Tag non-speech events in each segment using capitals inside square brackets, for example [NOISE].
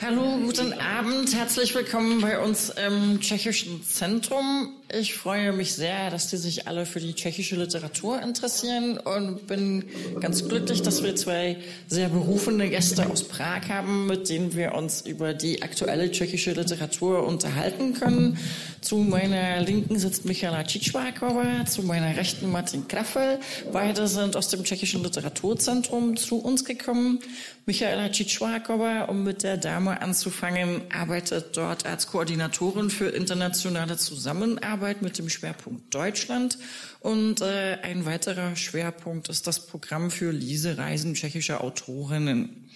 Hallo, guten Abend. Herzlich willkommen bei uns im Tschechischen Zentrum. Ich freue mich sehr, dass die sich alle für die tschechische Literatur interessieren und bin ganz glücklich, dass wir zwei sehr berufene Gäste aus Prag haben, mit denen wir uns über die aktuelle tschechische Literatur unterhalten können. Zu meiner Linken sitzt Michaela Cicváková, zu meiner Rechten Martin Kraffel. Beide sind aus dem tschechischen Literaturzentrum zu uns gekommen. Michaela Cicváková, um mit der Dame anzufangen, arbeitet dort als Koordinatorin für internationale Zusammenarbeit Arbeit mit dem Schwerpunkt Deutschland. Und äh, ein weiterer Schwerpunkt ist das Programm für Lesereisen tschechischer Autorinnen.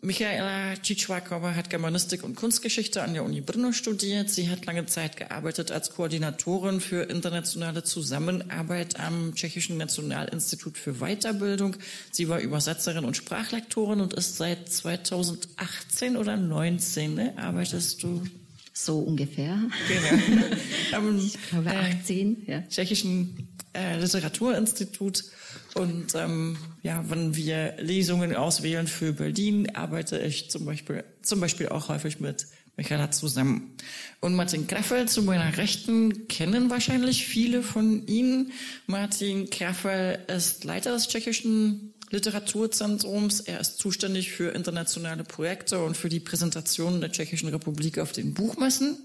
Michaela Cicváková hat Germanistik und Kunstgeschichte an der Uni Brno studiert. Sie hat lange Zeit gearbeitet als Koordinatorin für internationale Zusammenarbeit am Tschechischen Nationalinstitut für Weiterbildung. Sie war Übersetzerin und Sprachlektorin und ist seit 2018 oder 19, ne, arbeitest du so ungefähr. Genau. Am [LAUGHS] ich glaube 18, äh, ja. Tschechischen äh, Literaturinstitut. Und ähm, ja, wenn wir Lesungen auswählen für Berlin, arbeite ich zum Beispiel, zum Beispiel auch häufig mit Michaela zusammen. Und Martin Kraffel zu meiner Rechten kennen wahrscheinlich viele von Ihnen. Martin Kraffel ist Leiter des tschechischen Literaturzentrums. Er ist zuständig für internationale Projekte und für die Präsentation der Tschechischen Republik auf den Buchmessen.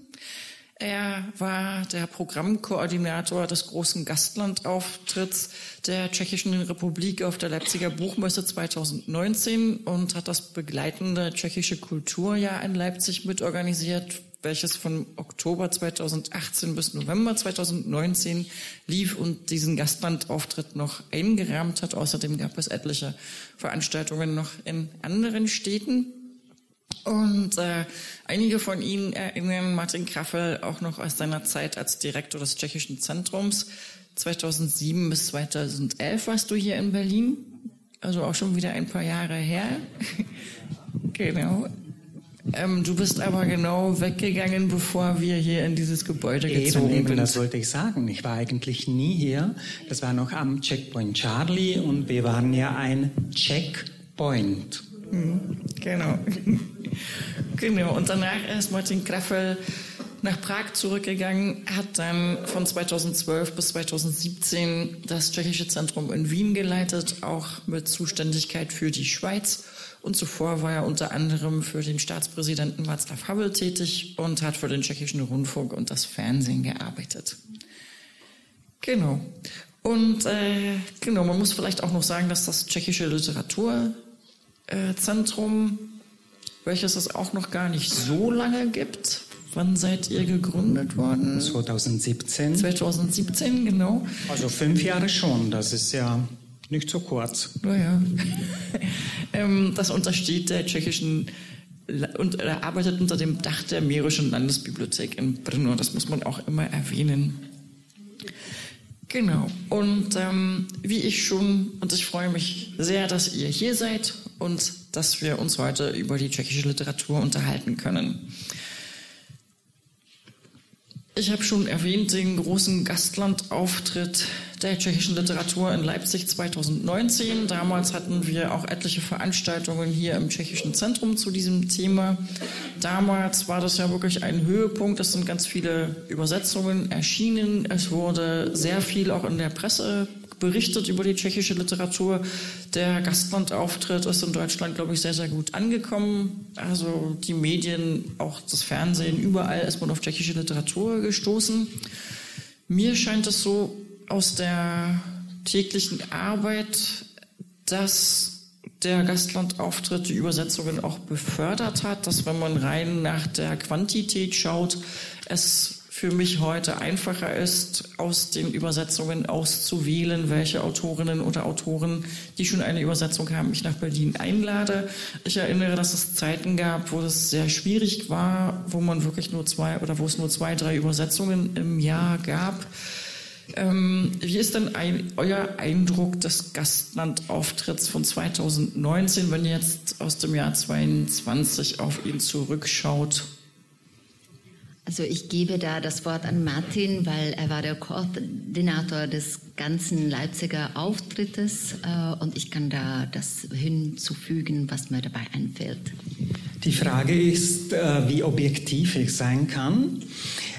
Er war der Programmkoordinator des großen Gastlandauftritts der Tschechischen Republik auf der Leipziger Buchmesse 2019 und hat das begleitende tschechische Kulturjahr in Leipzig mitorganisiert, welches von Oktober 2018 bis November 2019 lief und diesen Gastlandauftritt noch eingerahmt hat. Außerdem gab es etliche Veranstaltungen noch in anderen Städten. Und äh, einige von Ihnen erinnern Martin Kraffel auch noch aus seiner Zeit als Direktor des Tschechischen Zentrums. 2007 bis 2011 warst du hier in Berlin, also auch schon wieder ein paar Jahre her. [LAUGHS] genau. Ähm, du bist aber genau weggegangen, bevor wir hier in dieses Gebäude gezogen eben, sind. Das wollte ich sagen. Ich war eigentlich nie hier. Das war noch am Checkpoint Charlie und wir waren ja ein Checkpoint. Mhm, genau. [LAUGHS] genau. Und danach ist Martin Kraffel nach Prag zurückgegangen, hat dann von 2012 bis 2017 das Tschechische Zentrum in Wien geleitet, auch mit Zuständigkeit für die Schweiz. Und zuvor war er unter anderem für den Staatspräsidenten Václav Havel tätig und hat für den tschechischen Rundfunk und das Fernsehen gearbeitet. Genau. Und äh, genau, man muss vielleicht auch noch sagen, dass das tschechische Literaturzentrum, welches es auch noch gar nicht so lange gibt, Wann seid ihr gegründet worden? 2017. 2017, genau. Also fünf Jahre schon, das ist ja nicht so kurz. Naja. [LAUGHS] Ähm, das untersteht der tschechischen und er arbeitet unter dem Dach der Mährischen Landesbibliothek in Brno. Das muss man auch immer erwähnen. Genau. Und ähm, wie ich schon, und ich freue mich sehr, dass ihr hier seid und dass wir uns heute über die tschechische Literatur unterhalten können. Ich habe schon erwähnt den großen Gastlandauftritt der tschechischen Literatur in Leipzig 2019. Damals hatten wir auch etliche Veranstaltungen hier im tschechischen Zentrum zu diesem Thema. Damals war das ja wirklich ein Höhepunkt. Es sind ganz viele Übersetzungen erschienen. Es wurde sehr viel auch in der Presse berichtet über die tschechische Literatur. Der Gastlandauftritt ist in Deutschland, glaube ich, sehr, sehr gut angekommen. Also die Medien, auch das Fernsehen, überall ist man auf tschechische Literatur gestoßen. Mir scheint es so aus der täglichen Arbeit, dass der Gastlandauftritt die Übersetzungen auch befördert hat, dass wenn man rein nach der Quantität schaut, es für mich heute einfacher ist, aus den Übersetzungen auszuwählen, welche Autorinnen oder Autoren, die schon eine Übersetzung haben, ich nach Berlin einlade. Ich erinnere, dass es Zeiten gab, wo es sehr schwierig war, wo man wirklich nur zwei oder wo es nur zwei, drei Übersetzungen im Jahr gab. Ähm, wie ist denn ein, euer Eindruck des Gastlandauftritts von 2019, wenn ihr jetzt aus dem Jahr 22 auf ihn zurückschaut? Also ich gebe da das Wort an Martin, weil er war der Koordinator des ganzen Leipziger Auftrittes äh, und ich kann da das hinzufügen, was mir dabei einfällt. Die Frage ist, äh, wie objektiv ich sein kann.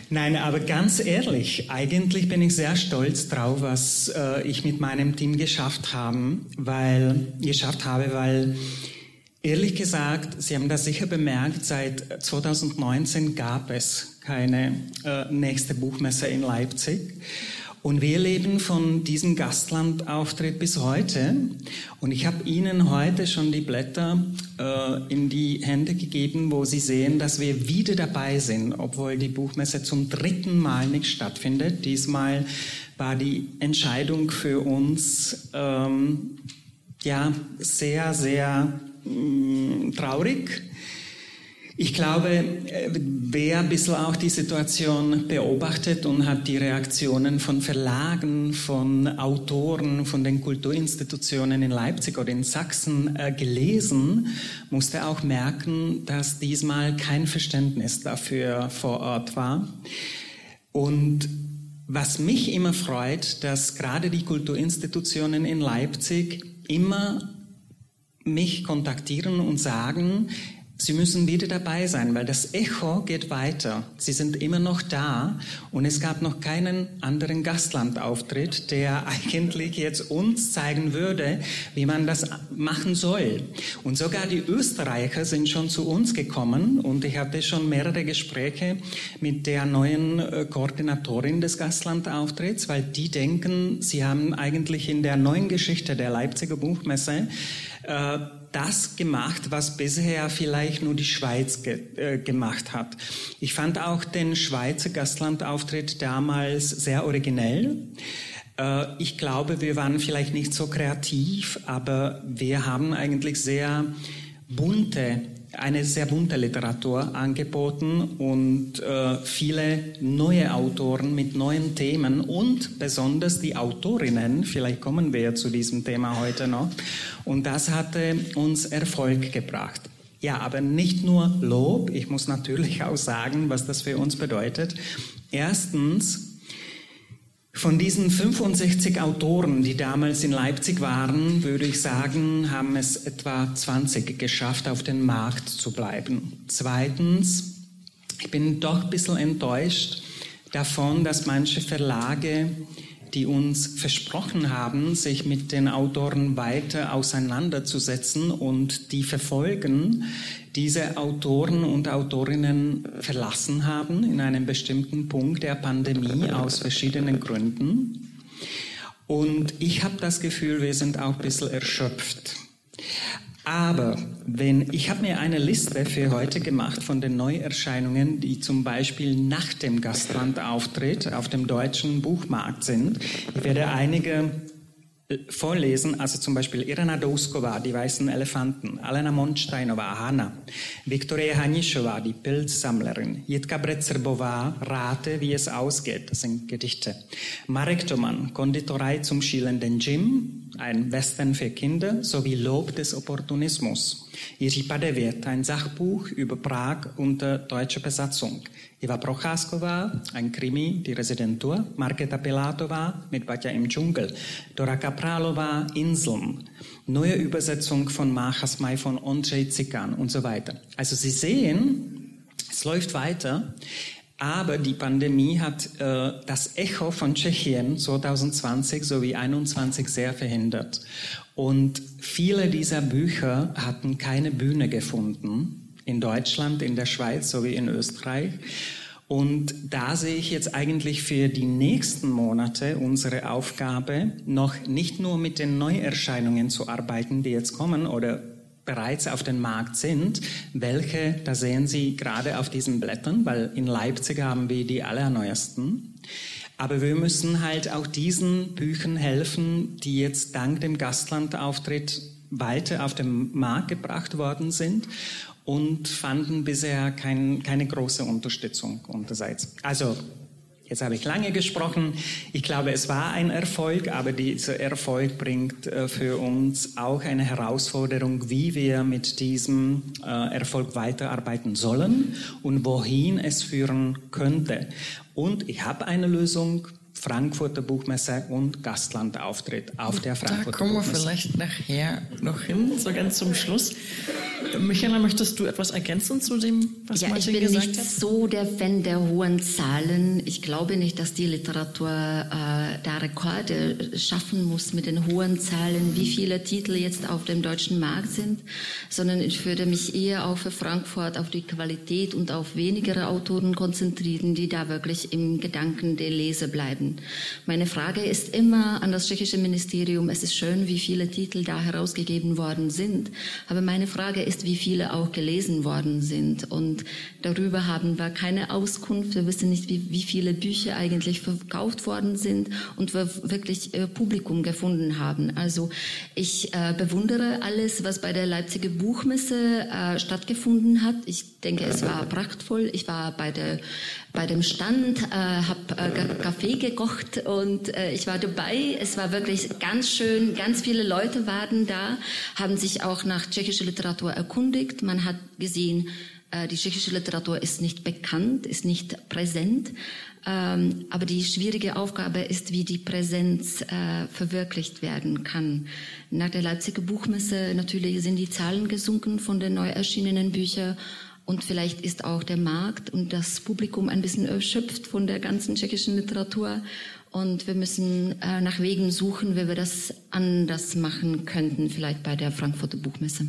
Nein, aber ganz ehrlich, eigentlich bin ich sehr stolz drauf, was äh, ich mit meinem Team geschafft haben, weil geschafft habe, weil Ehrlich gesagt, Sie haben das sicher bemerkt, seit 2019 gab es keine äh, nächste Buchmesse in Leipzig. Und wir leben von diesem Gastlandauftritt bis heute. Und ich habe Ihnen heute schon die Blätter äh, in die Hände gegeben, wo Sie sehen, dass wir wieder dabei sind, obwohl die Buchmesse zum dritten Mal nicht stattfindet. Diesmal war die Entscheidung für uns ähm, ja sehr, sehr mh, traurig. Ich glaube, äh, wer ein bisschen auch die Situation beobachtet und hat die Reaktionen von Verlagen, von Autoren, von den Kulturinstitutionen in Leipzig oder in Sachsen äh, gelesen, musste auch merken, dass diesmal kein Verständnis dafür vor Ort war. Und was mich immer freut, dass gerade die Kulturinstitutionen in Leipzig immer mich kontaktieren und sagen, Sie müssen wieder dabei sein, weil das Echo geht weiter. Sie sind immer noch da und es gab noch keinen anderen Gastlandauftritt, der [LAUGHS] eigentlich jetzt uns zeigen würde, wie man das machen soll. Und sogar die Österreicher sind schon zu uns gekommen und ich hatte schon mehrere Gespräche mit der neuen äh, Koordinatorin des Gastlandauftritts, weil die denken, sie haben eigentlich in der neuen Geschichte der Leipziger Buchmesse äh, das gemacht, was bisher vielleicht nur die Schweiz ge äh, gemacht hat. Ich fand auch den Schweizer Gastlandauftritt damals sehr originell. Äh, ich glaube, wir waren vielleicht nicht so kreativ, aber wir haben eigentlich sehr bunte eine sehr bunte Literatur angeboten und äh, viele neue Autoren mit neuen Themen und besonders die Autorinnen, vielleicht kommen wir zu diesem Thema heute noch, und das hatte uns Erfolg gebracht. Ja, aber nicht nur Lob, ich muss natürlich auch sagen, was das für uns bedeutet. Erstens, von diesen 65 Autoren, die damals in Leipzig waren, würde ich sagen, haben es etwa 20 geschafft, auf dem Markt zu bleiben. Zweitens, ich bin doch ein bisschen enttäuscht davon, dass manche Verlage die uns versprochen haben, sich mit den Autoren weiter auseinanderzusetzen und die verfolgen, diese Autoren und Autorinnen verlassen haben in einem bestimmten Punkt der Pandemie aus verschiedenen Gründen. Und ich habe das Gefühl, wir sind auch ein bisschen erschöpft. Aber wenn ich habe mir eine Liste für heute gemacht von den Neuerscheinungen, die zum Beispiel nach dem Gastlandauftritt auf dem deutschen Buchmarkt sind. Ich werde einige vorlesen, also zum Beispiel Irena Douskova, die weißen Elefanten, Alena Monsteinová, Hanna, Viktoria Hanischova, die Pilzsammlerin, Jitka Bretzerbová, Rate, wie es ausgeht, das sind Gedichte, Marek Toman, Konditorei zum schielenden Jim, ein Western für Kinder, sowie Lob des Opportunismus, Padevět, ein Sachbuch über Prag unter deutscher Besatzung, Eva Procházková, ein Krimi, die Residentur, Marketa Pilatová mit Batja im Dschungel, Dora Kapralová, Inseln, neue Übersetzung von Machas Mai von Andrzej Zikan und so weiter. Also Sie sehen, es läuft weiter, aber die Pandemie hat äh, das Echo von Tschechien 2020 sowie 2021 sehr verhindert. Und viele dieser Bücher hatten keine Bühne gefunden in Deutschland, in der Schweiz sowie in Österreich. Und da sehe ich jetzt eigentlich für die nächsten Monate unsere Aufgabe, noch nicht nur mit den Neuerscheinungen zu arbeiten, die jetzt kommen oder bereits auf den Markt sind, welche, da sehen Sie gerade auf diesen Blättern, weil in Leipzig haben wir die allerneuesten. Aber wir müssen halt auch diesen Büchern helfen, die jetzt dank dem Gastlandauftritt weiter auf den Markt gebracht worden sind und fanden bisher kein, keine große Unterstützung unterseits. Also Jetzt habe ich lange gesprochen. Ich glaube, es war ein Erfolg, aber dieser Erfolg bringt äh, für uns auch eine Herausforderung, wie wir mit diesem äh, Erfolg weiterarbeiten sollen und wohin es führen könnte. Und ich habe eine Lösung. Frankfurter Buchmesse und Gastlandauftritt auf der Frankfurter Da kommen wir Buchmesse. vielleicht nachher noch hin, so ganz zum Schluss. Michaela, möchtest du etwas ergänzen zu dem, was Ja, ich Martin bin gesagt nicht hat? so der Fan der hohen Zahlen. Ich glaube nicht, dass die Literatur äh, da Rekorde schaffen muss mit den hohen Zahlen, wie viele Titel jetzt auf dem deutschen Markt sind, sondern ich würde mich eher auch für Frankfurt auf die Qualität und auf wenigere Autoren konzentrieren, die da wirklich im Gedanken der Leser bleiben. Meine Frage ist immer an das tschechische Ministerium, es ist schön, wie viele Titel da herausgegeben worden sind, aber meine Frage ist, wie viele auch gelesen worden sind. Und darüber haben wir keine Auskunft. Wir wissen nicht, wie, wie viele Bücher eigentlich verkauft worden sind und wir wirklich äh, Publikum gefunden haben. Also ich äh, bewundere alles, was bei der Leipziger Buchmesse äh, stattgefunden hat. Ich denke, es war prachtvoll. Ich war bei der bei dem Stand, äh, habe äh, Kaffee gekocht und äh, ich war dabei. Es war wirklich ganz schön. Ganz viele Leute waren da, haben sich auch nach tschechischer Literatur erkundigt. Man hat gesehen, äh, die tschechische Literatur ist nicht bekannt, ist nicht präsent. Ähm, aber die schwierige Aufgabe ist, wie die Präsenz äh, verwirklicht werden kann. Nach der Leipziger Buchmesse natürlich sind die Zahlen gesunken von den neu erschienenen Büchern. Und vielleicht ist auch der Markt und das Publikum ein bisschen erschöpft von der ganzen tschechischen Literatur. Und wir müssen äh, nach Wegen suchen, wie wir das anders machen könnten, vielleicht bei der Frankfurter Buchmesse.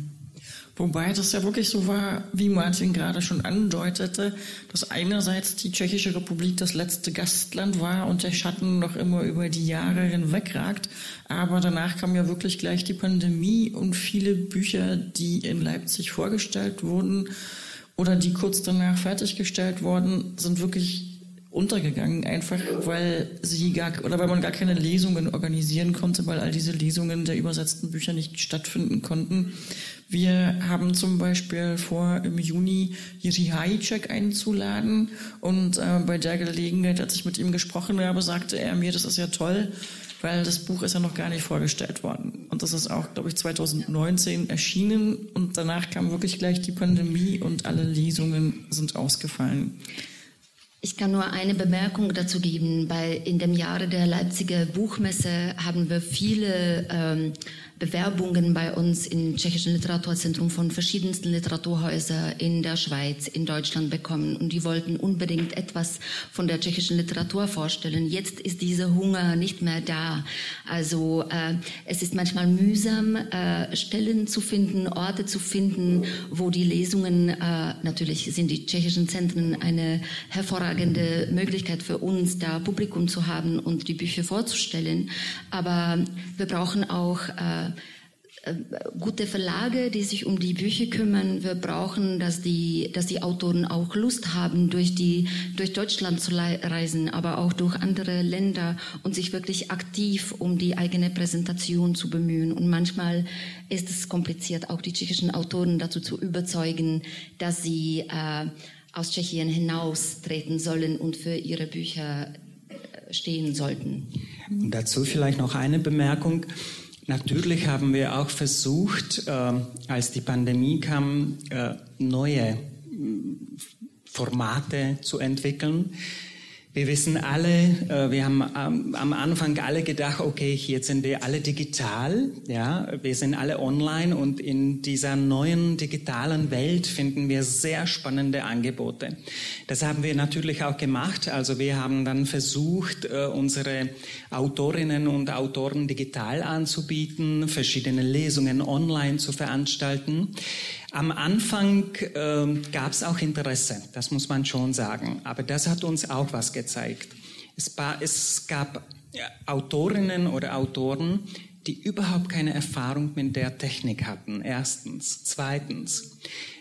Wobei das ja wirklich so war, wie Martin gerade schon andeutete, dass einerseits die Tschechische Republik das letzte Gastland war und der Schatten noch immer über die Jahre hinweg ragt. Aber danach kam ja wirklich gleich die Pandemie und viele Bücher, die in Leipzig vorgestellt wurden oder die kurz danach fertiggestellt wurden, sind wirklich untergegangen, einfach weil sie gar oder weil man gar keine Lesungen organisieren konnte, weil all diese Lesungen der übersetzten Bücher nicht stattfinden konnten. Wir haben zum Beispiel vor, im Juni Jiri Hajicek einzuladen und äh, bei der Gelegenheit, als ich mit ihm gesprochen habe, sagte er mir, das ist ja toll, weil das Buch ist ja noch gar nicht vorgestellt worden. Und das ist auch, glaube ich, 2019 erschienen und danach kam wirklich gleich die Pandemie und alle Lesungen sind ausgefallen. Ich kann nur eine Bemerkung dazu geben. Bei, in dem Jahre der Leipziger Buchmesse haben wir viele ähm, Bewerbungen bei uns im Tschechischen Literaturzentrum von verschiedensten Literaturhäusern in der Schweiz, in Deutschland bekommen. Und die wollten unbedingt etwas von der tschechischen Literatur vorstellen. Jetzt ist dieser Hunger nicht mehr da. Also äh, es ist manchmal mühsam, äh, Stellen zu finden, Orte zu finden, wo die Lesungen, äh, natürlich sind die tschechischen Zentren eine hervorragende Möglichkeit für uns, da Publikum zu haben und die Bücher vorzustellen. Aber wir brauchen auch äh, gute Verlage, die sich um die Bücher kümmern. Wir brauchen, dass die, dass die Autoren auch Lust haben, durch die, durch Deutschland zu reisen, aber auch durch andere Länder und sich wirklich aktiv um die eigene Präsentation zu bemühen. Und manchmal ist es kompliziert, auch die tschechischen Autoren dazu zu überzeugen, dass sie äh, aus Tschechien hinaustreten sollen und für ihre Bücher stehen sollten. Und dazu vielleicht noch eine Bemerkung. Natürlich haben wir auch versucht, äh, als die Pandemie kam, äh, neue Formate zu entwickeln. Wir wissen alle, äh, wir haben am, Anfang alle gedacht, okay, jetzt sind wir alle digital, ja, wir sind alle online und in dieser neuen digitalen Welt finden wir sehr spannende Angebote. Das haben wir natürlich auch gemacht. Also wir haben dann versucht, äh, unsere Autorinnen und Autoren digital anzubieten, verschiedene Lesungen online zu veranstalten. Am Anfang äh, gab es auch Interesse, das muss man schon sagen. Aber das hat uns auch was gezeigt. Es, war, es gab Autorinnen oder Autoren, die überhaupt keine Erfahrung mit der Technik hatten. Erstens. Zweitens.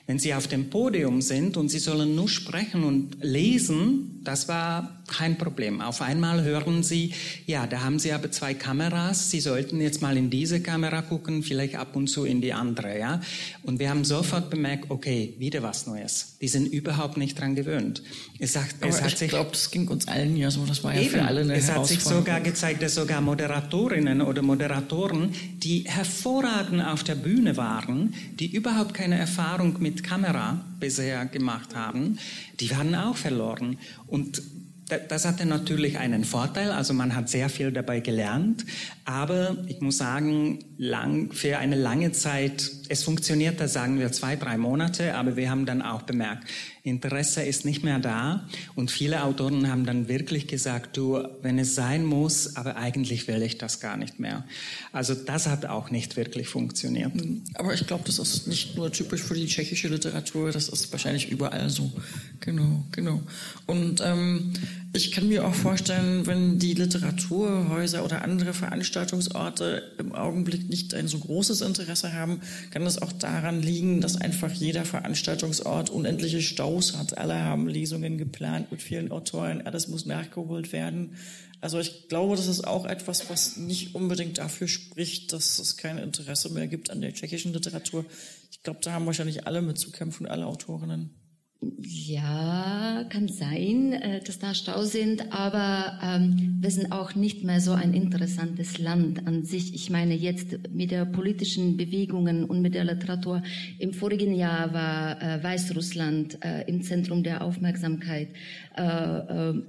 Wenn sie auf dem Podium sind und sie sollen nur sprechen und lesen, das war kein Problem. Auf einmal hören sie, ja, da haben sie aber zwei Kameras, sie sollten jetzt mal in diese Kamera gucken, vielleicht ab und zu in die andere, ja. Und wir haben sofort bemerkt, okay, wieder was Neues. Die sind überhaupt nicht dran gewöhnt. Es, sagt, es hat ich glaube, das ging uns allen ja so, das war ja eben, für alle eine Es hat sich sogar gezeigt, dass sogar Moderatorinnen oder Moderatoren, die hervorragend auf der Bühne waren, die überhaupt keine Erfahrung mit Kamera bisher gemacht haben, die waren auch verloren. Und das hatte natürlich einen Vorteil, also man hat sehr viel dabei gelernt, aber ich muss sagen, lang, für eine lange Zeit, es funktioniert, da sagen wir zwei, drei Monate, aber wir haben dann auch bemerkt, Interesse ist nicht mehr da und viele Autoren haben dann wirklich gesagt, du, wenn es sein muss, aber eigentlich will ich das gar nicht mehr. Also das hat auch nicht wirklich funktioniert. Hm, aber ich glaube, das ist nicht nur typisch für die tschechische Literatur, das ist wahrscheinlich überall so. Genau, genau. Und ähm, ich kann mir auch vorstellen, wenn die Literaturhäuser oder andere Veranstaltungsorte im Augenblick nicht ein so großes Interesse haben, kann es auch daran liegen, dass einfach jeder Veranstaltungsort unendliche Staus hat. Alle haben Lesungen geplant mit vielen Autoren, alles muss nachgeholt werden. Also ich glaube, das ist auch etwas, was nicht unbedingt dafür spricht, dass es kein Interesse mehr gibt an der tschechischen Literatur. Ich glaube, da haben wahrscheinlich alle mit zu kämpfen, alle Autorinnen. Ja, kann sein, äh, dass da Stau sind, aber ähm, wir sind auch nicht mehr so ein interessantes Land an sich. Ich meine jetzt mit der politischen Bewegungen und mit der Literatur. Im vorigen Jahr war äh, Weißrussland äh, im Zentrum der Aufmerksamkeit. Äh, äh,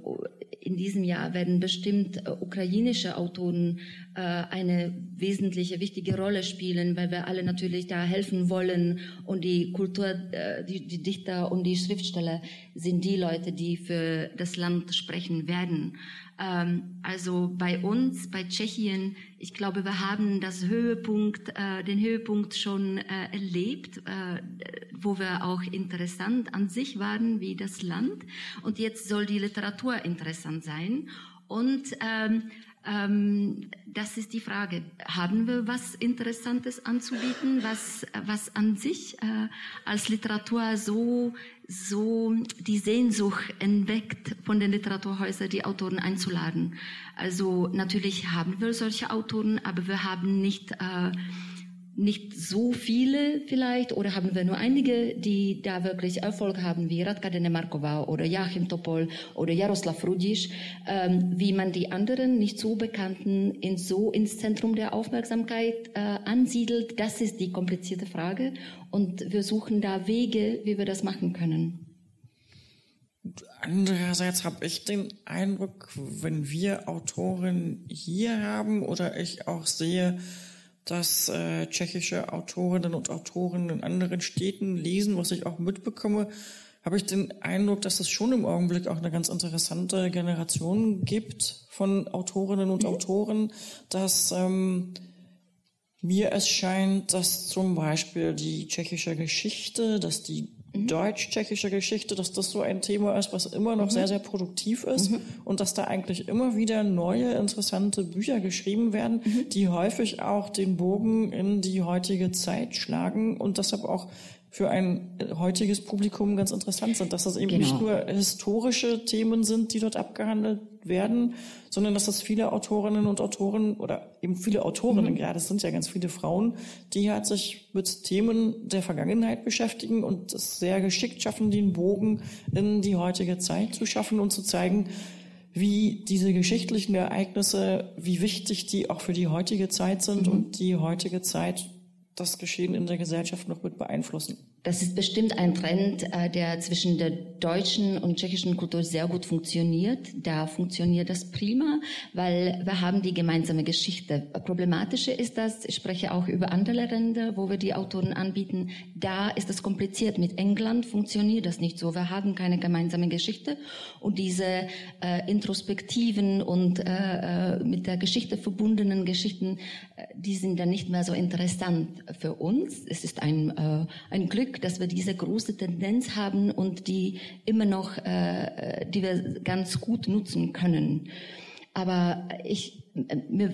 in diesem Jahr werden bestimmt äh, ukrainische Autoren äh, eine wesentliche, wichtige Rolle spielen, weil wir alle natürlich da helfen wollen und die Kultur, äh, die, die Dichter und die Schriftsteller sind die Leute, die für das Land sprechen werden. Ähm, also bei uns, bei Tschechien, ich glaube, wir haben das Höhepunkt, äh, den Höhepunkt schon äh, erlebt, äh, wo wir auch interessant an sich waren, wie das Land. Und jetzt soll die Literatur interessant sein. Und ähm, ähm, das ist die Frage. Haben wir was Interessantes anzubieten, was, was an sich äh, als Literatur so, so die Sehnsucht entweckt, von den Literaturhäusern die Autoren einzuladen? Also natürlich haben wir solche Autoren, aber wir haben nicht äh, nicht so viele vielleicht? Oder haben wir nur einige, die da wirklich Erfolg haben, wie Radka Denemarkova oder Joachim Topol oder Jaroslav Rudisch, ähm, wie man die anderen nicht so bekannten in so ins Zentrum der Aufmerksamkeit äh, ansiedelt, das ist die komplizierte Frage. Und wir suchen da Wege, wie wir das machen können. Andererseits habe ich den Eindruck, wenn wir Autoren hier haben oder ich auch sehe, dass äh, tschechische Autorinnen und Autoren in anderen Städten lesen, was ich auch mitbekomme, habe ich den Eindruck, dass es schon im Augenblick auch eine ganz interessante Generation gibt von Autorinnen und mhm. Autoren, dass ähm, mir es scheint, dass zum Beispiel die tschechische Geschichte, dass die mhm. deutsch-tschechische Geschichte, dass das so ein Thema ist, was immer noch mhm. sehr, sehr produktiv ist mhm. und dass da eigentlich immer wieder neue, interessante Bücher geschrieben werden, mhm. die häufig auch den Bogen in die heutige Zeit schlagen und deshalb auch für ein heutiges Publikum ganz interessant sind, dass das eben genau. nicht nur historische Themen sind, die dort abgehandelt werden, sondern dass das viele Autorinnen und Autoren oder eben viele Autorinnen, mhm. ja, das sind ja ganz viele Frauen, die halt sich mit Themen der Vergangenheit beschäftigen und es sehr geschickt schaffen, den Bogen in die heutige Zeit zu schaffen und zu zeigen, wie diese geschichtlichen Ereignisse, wie wichtig die auch für die heutige Zeit sind mhm. und die heutige Zeit das Geschehen in der Gesellschaft noch mit beeinflussen. Das ist bestimmt ein Trend, äh, der zwischen der deutschen und tschechischen Kultur sehr gut funktioniert. Da funktioniert das prima, weil wir haben die gemeinsame Geschichte. Problematische ist das, ich spreche auch über andere Länder, wo wir die Autoren anbieten. Da ist es kompliziert. Mit England funktioniert das nicht so. Wir haben keine gemeinsame Geschichte und diese äh, introspektiven und äh, äh mit der Geschichte verbundenen Geschichten, äh, die sind dann nicht mehr so interessant für uns. Es ist ein, äh, ein Glück, Glück, dass wir diese große Tendenz haben und die immer noch, äh, die wir ganz gut nutzen können. Aber ich, mir,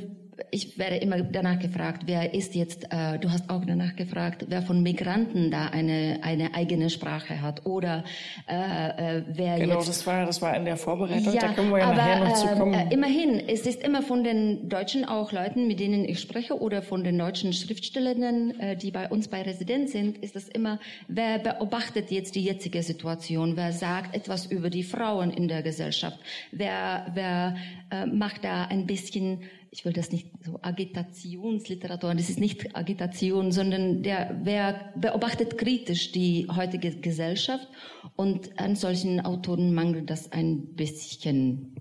ich werde immer danach gefragt, wer ist jetzt, äh, du hast auch danach gefragt, wer von Migranten da eine, eine eigene Sprache hat oder äh, äh, wer genau, jetzt... das war, das war in der Vorbereitung, ja, da können wir ja aber, nachher noch zu kommen. Äh, immerhin, es ist immer von den Deutschen auch Leuten, mit denen ich spreche oder von den deutschen Schriftstellerinnen, äh, die bei uns bei Residenz sind, ist das immer, wer beobachtet jetzt die jetzige Situation, wer sagt etwas über die Frauen in der Gesellschaft, wer, wer äh, macht da ein bisschen ich will das nicht so Agitationsliteratur, das ist nicht Agitation, sondern der, wer beobachtet kritisch die heutige Gesellschaft und an solchen Autoren mangelt das ein bisschen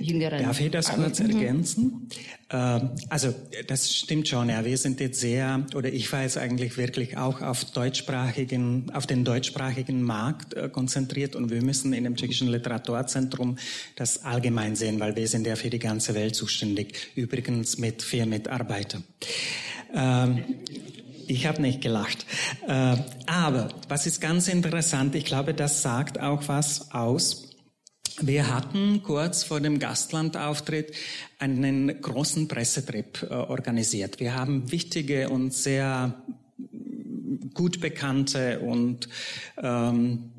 jüngeren. Darf ich das kurz mhm. ergänzen? Ähm, also das stimmt schon, ja. Wir sind jetzt sehr, oder ich war jetzt eigentlich wirklich auch auf deutschsprachigen, auf den deutschsprachigen Markt äh, konzentriert und wir müssen in dem tschechischen Literaturzentrum das allgemein sehen, weil wir sind ja für die ganze Welt zuständig. Übrigens mit vier Mitarbeitern. Ähm, ich habe nicht gelacht. Äh, aber was ist ganz interessant, ich glaube, das sagt auch was aus wir hatten kurz vor dem Gastlandauftritt einen großen Pressetrip äh, organisiert. Wir haben wichtige und sehr gut bekannte und ähm,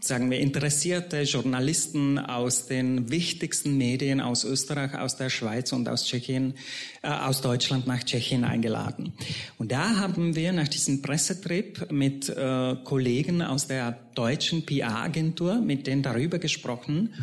sagen wir interessierte Journalisten aus den wichtigsten Medien aus Österreich, aus der Schweiz und aus Tschechien, äh, aus Deutschland nach Tschechien eingeladen. Und da haben wir nach diesem Pressetrip mit äh, Kollegen aus der deutschen PR-Agentur mit denen darüber gesprochen,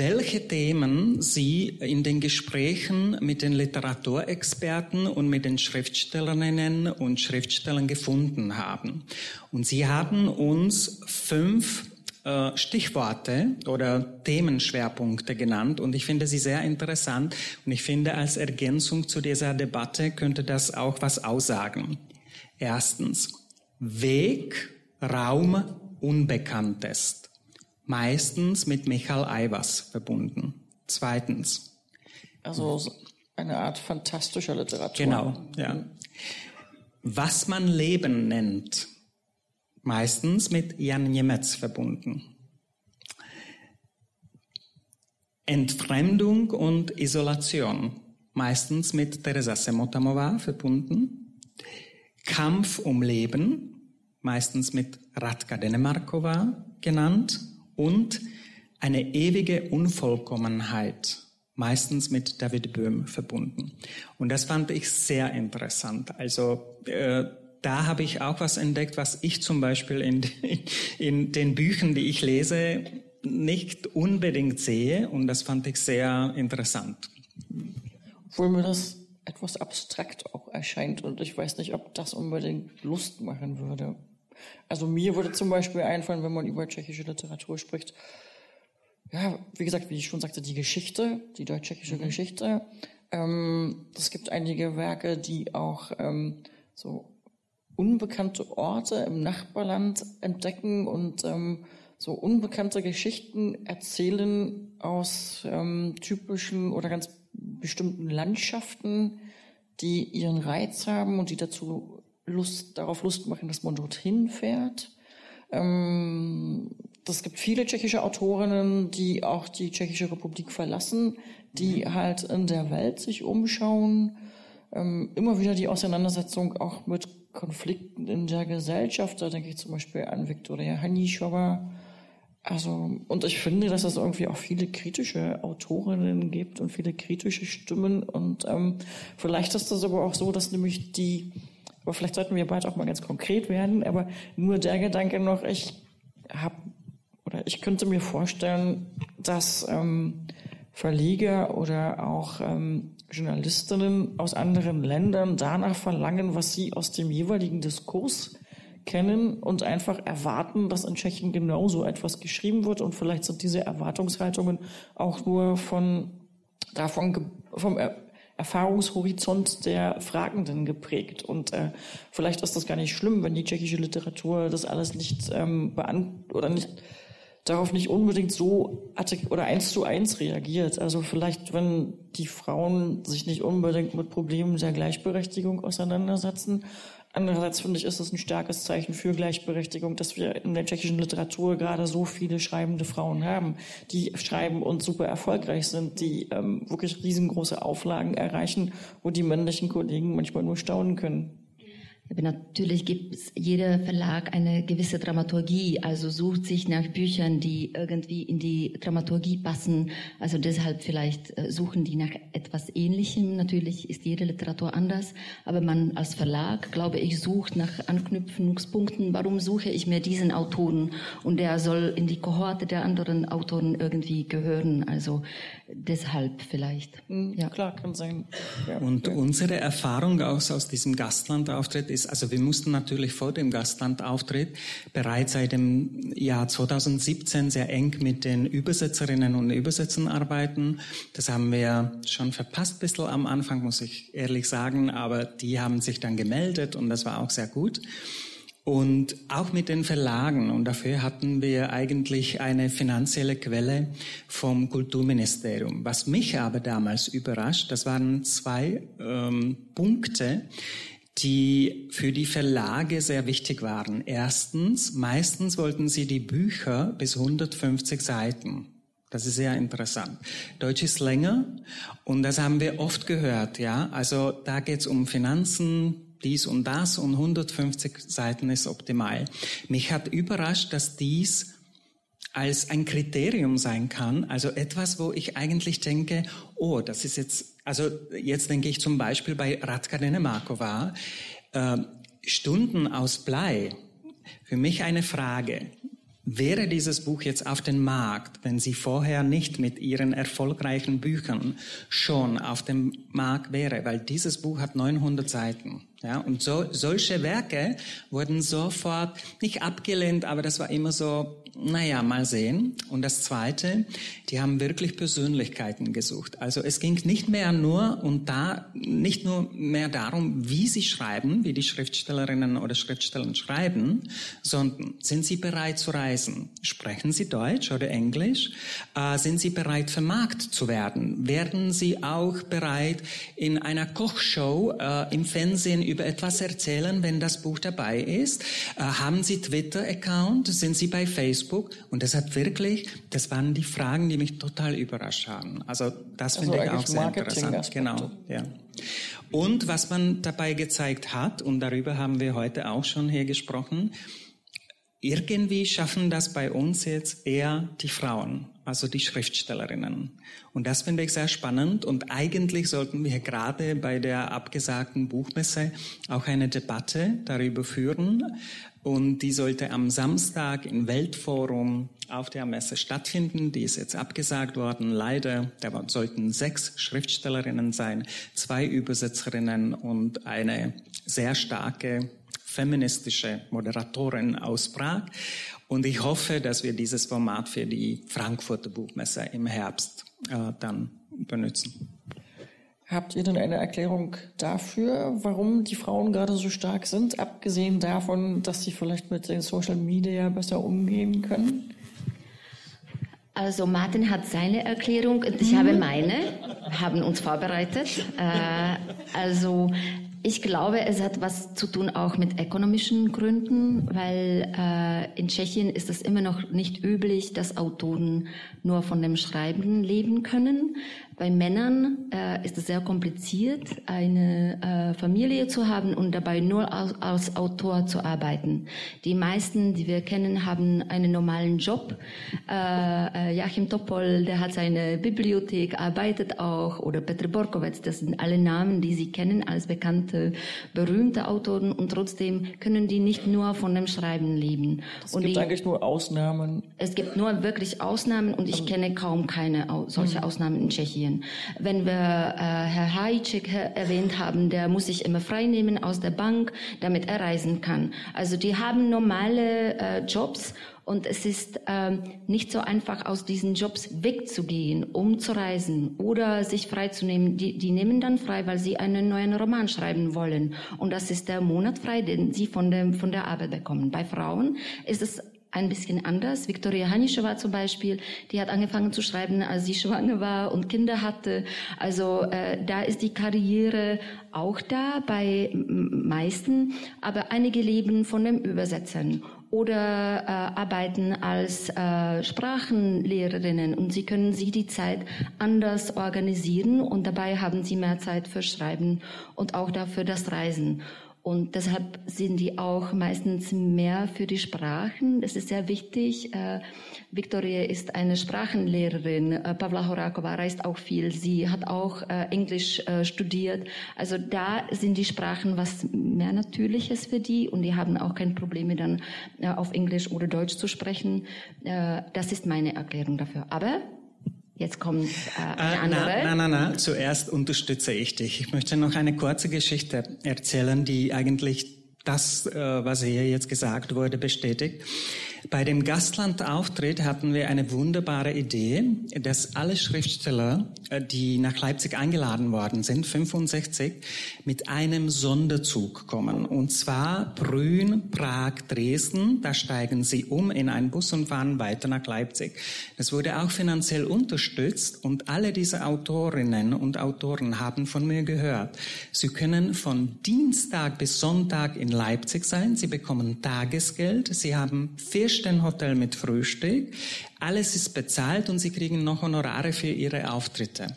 welche Themen Sie in den Gesprächen mit den Literaturexperten und mit den Schriftstellerinnen und Schriftstellern gefunden haben. Und Sie haben uns fünf äh, Stichworte oder Themenschwerpunkte genannt und ich finde sie sehr interessant und ich finde als Ergänzung zu dieser Debatte könnte das auch was aussagen. Erstens, Weg, Raum, Unbekanntes meistens mit Michael Eivers verbunden. Zweitens. Also eine Art fantastischer Literatur. Genau, ja. Was man Leben nennt, meistens mit Jan Niemetz verbunden. Entfremdung und Isolation, meistens mit Teresa Semotamova verbunden. Kampf um Leben, meistens mit Radka Denemarkova genannt und eine ewige Unvollkommenheit, meistens mit David Böhm verbunden. Und das fand ich sehr interessant. Also äh, da habe ich auch was entdeckt, was ich zum Beispiel in, [LAUGHS] in den Büchern, die ich lese, nicht unbedingt sehe. Und das fand ich sehr interessant. Obwohl mir das etwas abstrakt auch erscheint und ich weiß nicht, ob das unbedingt Lust machen würde. Also mir würde zum Beispiel einfallen, wenn man über tschechische Literatur spricht, ja, wie gesagt, wie ich schon sagte, die Geschichte, die deutsch-tschechische mhm. Geschichte. Ähm, es gibt einige Werke, die auch ähm, so unbekannte Orte im Nachbarland entdecken und ähm, so unbekannte Geschichten erzählen aus ähm, typischen oder ganz bestimmten Landschaften, die ihren Reiz haben und die dazu Lust, darauf Lust machen, dass man dorthin fährt. Ähm, das gibt viele tschechische Autorinnen, die auch die Tschechische Republik verlassen, die mhm. halt in der Welt sich umschauen. Ähm, immer wieder die Auseinandersetzung auch mit Konflikten in der Gesellschaft. Da denke ich zum Beispiel an Viktoria Hanischowa. Also, und ich finde, dass es irgendwie auch viele kritische Autorinnen gibt und viele kritische Stimmen. Und ähm, vielleicht ist das aber auch so, dass nämlich die aber vielleicht sollten wir bald auch mal ganz konkret werden. Aber nur der Gedanke noch, ich habe oder ich könnte mir vorstellen, dass ähm, Verleger oder auch ähm, Journalistinnen aus anderen Ländern danach verlangen, was sie aus dem jeweiligen Diskurs kennen und einfach erwarten, dass in Tschechien genauso etwas geschrieben wird und vielleicht sind diese Erwartungshaltungen auch nur von davon vom Erfahrungshorizont der Fragenden geprägt. Und äh, vielleicht ist das gar nicht schlimm, wenn die tschechische Literatur das alles nicht ähm, beant oder nicht darauf nicht unbedingt so oder eins zu eins reagiert. Also vielleicht, wenn die Frauen sich nicht unbedingt mit Problemen der Gleichberechtigung auseinandersetzen, Andererseits finde ich, ist es ein starkes Zeichen für Gleichberechtigung, dass wir in der tschechischen Literatur gerade so viele schreibende Frauen haben, die schreiben und super erfolgreich sind, die ähm, wirklich riesengroße Auflagen erreichen, wo die männlichen Kollegen manchmal nur staunen können. Natürlich gibt es jeder Verlag eine gewisse Dramaturgie, also sucht sich nach Büchern, die irgendwie in die Dramaturgie passen. Also deshalb vielleicht äh, suchen die nach etwas Ähnlichem. Natürlich ist jede Literatur anders, aber man als Verlag, glaube ich, sucht nach Anknüpfungspunkten. Warum suche ich mir diesen Autoren? Und der soll in die Kohorte der anderen Autoren irgendwie gehören. Also deshalb vielleicht. Mhm, ja, klar, kann sein. Ja. Und unsere Erfahrung aus, aus diesem Gastlandauftritt ist, ist, also wir mussten natürlich vor dem Gastlandauftritt bereits seit dem Jahr 2017 sehr eng mit den Übersetzerinnen und Übersetzern arbeiten. Das haben wir schon verpasst ein bisschen am Anfang, muss ich ehrlich sagen, aber die haben sich dann gemeldet und das war auch sehr gut. Und auch mit den Verlagen. Und dafür hatten wir eigentlich eine finanzielle Quelle vom Kulturministerium. Was mich aber damals überrascht, das waren zwei ähm, Punkte, die für die Verlage sehr wichtig waren. Erstens, meistens wollten sie die Bücher bis 150 Seiten. Das ist sehr interessant. Deutsch ist länger und das haben wir oft gehört, ja. Also da geht es um Finanzen, dies und das und 150 Seiten ist optimal. Mich hat überrascht, dass dies als ein Kriterium sein kann, also etwas, wo ich eigentlich denke, oh, das ist jetzt also jetzt denke ich zum Beispiel bei Radka Denemarkova, äh, Stunden aus Blei. Für mich eine Frage. Wäre dieses Buch jetzt auf den Markt, wenn sie vorher nicht mit ihren erfolgreichen Büchern schon auf dem Markt wäre, weil dieses Buch hat 900 Seiten. Ja, und so, solche Werke wurden sofort nicht abgelehnt, aber das war immer so, naja, mal sehen. Und das Zweite, die haben wirklich Persönlichkeiten gesucht. Also es ging nicht mehr nur und da nicht nur mehr darum, wie sie schreiben, wie die Schriftstellerinnen oder Schriftsteller schreiben, sondern sind sie bereit zu reisen? Sprechen sie Deutsch oder Englisch? Äh, sind sie bereit vermarkt zu werden? Werden sie auch bereit, in einer Kochshow äh, im Fernsehen über etwas erzählen, wenn das Buch dabei ist? Äh, haben Sie Twitter-Account? Sind Sie bei Facebook? Und das hat wirklich, das waren die Fragen, die mich total überrascht haben. Also das also finde ich auch sehr interessant. Genau, ja. Und was man dabei gezeigt hat, und darüber haben wir heute auch schon hier gesprochen, irgendwie schaffen das bei uns jetzt eher die Frauen also die Schriftstellerinnen. Und das finde ich sehr spannend. Und eigentlich sollten wir gerade bei der abgesagten Buchmesse auch eine Debatte darüber führen. Und die sollte am Samstag im Weltforum auf der Messe stattfinden. Die ist jetzt abgesagt worden, leider. Da sollten sechs Schriftstellerinnen sein, zwei Übersetzerinnen und eine sehr starke feministische Moderatorin aus Prag. Und ich hoffe, dass wir dieses Format für die Frankfurter Buchmesse im Herbst äh, dann benutzen. Habt ihr denn eine Erklärung dafür, warum die Frauen gerade so stark sind, abgesehen davon, dass sie vielleicht mit den Social Media besser umgehen können? Also Martin hat seine Erklärung und ich mhm. habe meine, haben uns vorbereitet. Äh, also ich glaube, es hat was zu tun auch mit ökonomischen Gründen, weil äh, in Tschechien ist es immer noch nicht üblich, dass Autoren nur von dem Schreiben leben können. Bei Männern äh, ist es sehr kompliziert, eine äh, Familie zu haben und dabei nur als, als, Autor zu arbeiten. Die meisten, die wir kennen, haben einen normalen Job. Äh, äh Joachim Topol, der hat seine Bibliothek, arbeitet auch, oder Petr Borkowitz, das sind alle Namen, die Sie kennen als bekannte, berühmte Autoren und trotzdem können die nicht nur von dem Schreiben leben. Es und gibt die, eigentlich nur Ausnahmen. Es gibt nur wirklich Ausnahmen und ich kenne kaum keine solche mhm. Ausnahmen in Tschechien. Medien. Wenn wir äh, Herr Hajcik erwähnt haben, der muss sich immer freinehmen aus der Bank, damit er reisen kann. Also die haben normale äh, Jobs und es ist ähm, nicht so einfach, aus diesen Jobs wegzugehen, um zu reisen oder sich freizunehmen. Die, die nehmen dann frei, weil sie einen neuen Roman schreiben wollen. Und das ist der Monat frei, den sie von, dem, von der Arbeit bekommen. Bei Frauen ist es ein bisschen anders. Viktoria Hanischewa zum Beispiel, die hat angefangen zu schreiben, als sie schwanger war und Kinder hatte. Also äh, da ist die Karriere auch da bei meisten, aber einige leben von dem Übersetzen oder äh, arbeiten als äh, Sprachenlehrerinnen und sie können sich die Zeit anders organisieren und dabei haben sie mehr Zeit für Schreiben und auch dafür das Reisen. Und deshalb sind die auch meistens mehr für die Sprachen. Das ist sehr wichtig. Äh, Victoria ist eine Sprachenlehrerin. Äh, Pavla Horakova reist auch viel. Sie hat auch äh, Englisch studiert. Also da sind die Sprachen was mehr Natürliches für die und die haben auch kein Problem dann äh, auf Englisch oder Deutsch zu sprechen. Das ist meine Erklärung dafür. Aber Jetzt kommt äh, eine äh, andere. Nein, nein, nein. Zuerst unterstütze ich dich. Ich möchte noch eine kurze Geschichte erzählen, die eigentlich das, äh, was hier jetzt gesagt wurde, bestätigt. Bei dem Gastlandauftritt hatten wir eine wunderbare Idee, dass alle Schriftsteller, äh, die nach Leipzig eingeladen worden sind, 65, mit einem Sonderzug kommen. Und zwar Brünn, Prag, Dresden. Da steigen sie um in einen Bus und fahren weiter nach Leipzig. Das wurde auch finanziell unterstützt und alle diese Autorinnen und Autoren haben von mir gehört. Sie können von Dienstag bis Sonntag in Leipzig sein. Sie bekommen Tagesgeld. Sie haben vier Sternhotel mit Frühstück. Alles ist bezahlt und sie kriegen noch Honorare für ihre Auftritte.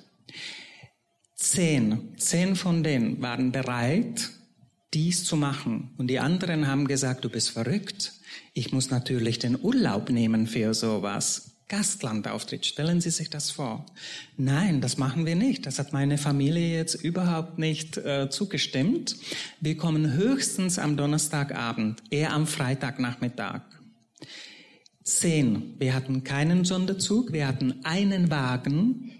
Zehn, zehn von denen waren bereit, dies zu machen. Und die anderen haben gesagt, du bist verrückt. Ich muss natürlich den Urlaub nehmen für sowas. Gastlandauftritt. Stellen Sie sich das vor. Nein, das machen wir nicht. Das hat meine Familie jetzt überhaupt nicht äh, zugestimmt. Wir kommen höchstens am Donnerstagabend, eher am Freitagnachmittag. Zehn. Wir hatten keinen Sonderzug, wir hatten einen Wagen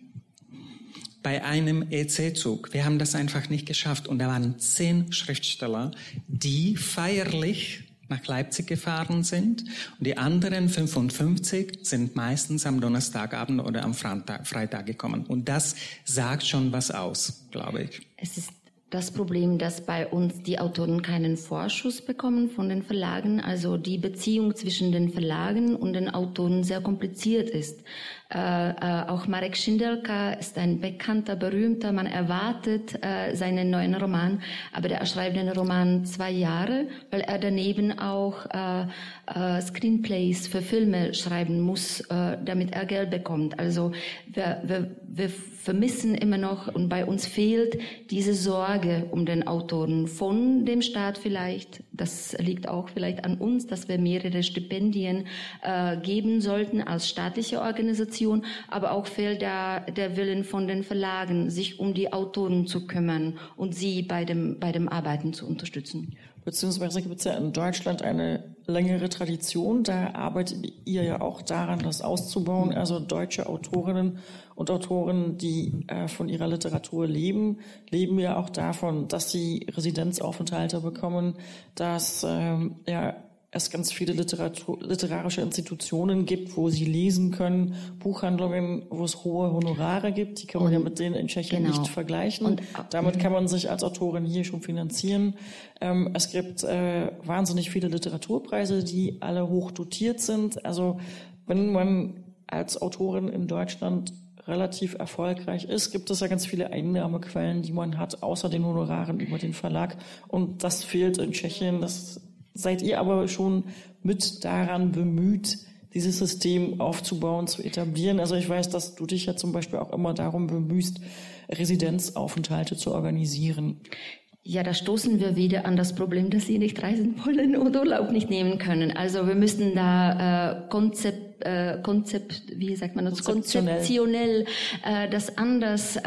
bei einem EC-Zug. Wir haben das einfach nicht geschafft. Und da waren zehn Schriftsteller, die feierlich nach Leipzig gefahren sind. Und die anderen 55 sind meistens am Donnerstagabend oder am Freitag gekommen. Und das sagt schon was aus, glaube ich. Es ist das Problem, dass bei uns die Autoren keinen Vorschuss bekommen von den Verlagen, also die Beziehung zwischen den Verlagen und den Autoren sehr kompliziert ist. Äh, äh, auch Marek Schindelka ist ein bekannter, berühmter. Man erwartet äh, seinen neuen Roman, aber der schreibt den Roman zwei Jahre, weil er daneben auch äh, Screenplays für Filme schreiben muss, äh, damit er Geld bekommt. Also wir, wir, wir vermissen immer noch und bei uns fehlt diese Sorge um den Autoren von dem Staat vielleicht. Das liegt auch vielleicht an uns, dass wir mehrere Stipendien äh, geben sollten als staatliche Organisation, aber auch fehlt da der Willen von den Verlagen, sich um die Autoren zu kümmern und sie bei dem, bei dem Arbeiten zu unterstützen. Beziehungsweise gibt es ja in Deutschland eine längere Tradition. Da arbeitet ihr ja auch daran, das auszubauen. Also deutsche Autorinnen und Autoren, die äh, von ihrer Literatur leben, leben ja auch davon, dass sie Residenzaufenthalte bekommen, dass ähm, ja es ganz viele Literatur, literarische Institutionen gibt, wo sie lesen können, Buchhandlungen, wo es hohe Honorare gibt, die kann man und, ja mit denen in Tschechien genau. nicht vergleichen. Und damit kann man sich als Autorin hier schon finanzieren. Ähm, es gibt äh, wahnsinnig viele Literaturpreise, die alle hoch dotiert sind. Also wenn man als Autorin in Deutschland relativ erfolgreich ist, gibt es ja ganz viele Einnahmequellen, die man hat, außer den Honoraren über den Verlag. Und das fehlt in Tschechien. Das seid ihr aber schon mit daran bemüht, dieses System aufzubauen, zu etablieren. Also ich weiß, dass du dich ja zum Beispiel auch immer darum bemühst, Residenzaufenthalte zu organisieren. Ja, da stoßen wir wieder an das Problem, dass sie nicht reisen wollen und Urlaub nicht nehmen können. Also wir müssen da äh, Konzept äh, Konzept, wie sagt man das, konzeptionell, konzeptionell äh, das anders äh,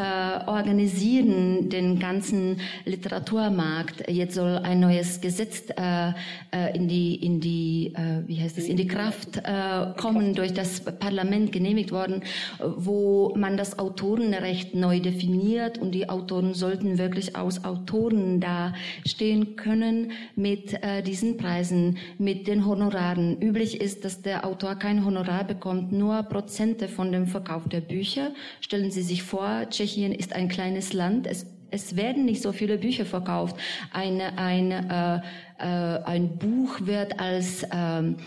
organisieren, den ganzen Literaturmarkt. Jetzt soll ein neues Gesetz äh, äh, in die, in die, äh, wie heißt das, in die Kraft äh, kommen, durch das Parlament genehmigt worden, wo man das Autorenrecht neu definiert und die Autoren sollten wirklich aus Autoren da stehen können mit äh, diesen Preisen, mit den Honoraren. Üblich ist, dass der Autor kein Honorar Honorar bekommt nur Prozente von dem Verkauf der Bücher. Stellen Sie sich vor, Tschechien ist ein kleines Land. Es, es werden nicht so viele Bücher verkauft. Eine, ein, äh, äh, ein Buch wird als ähm,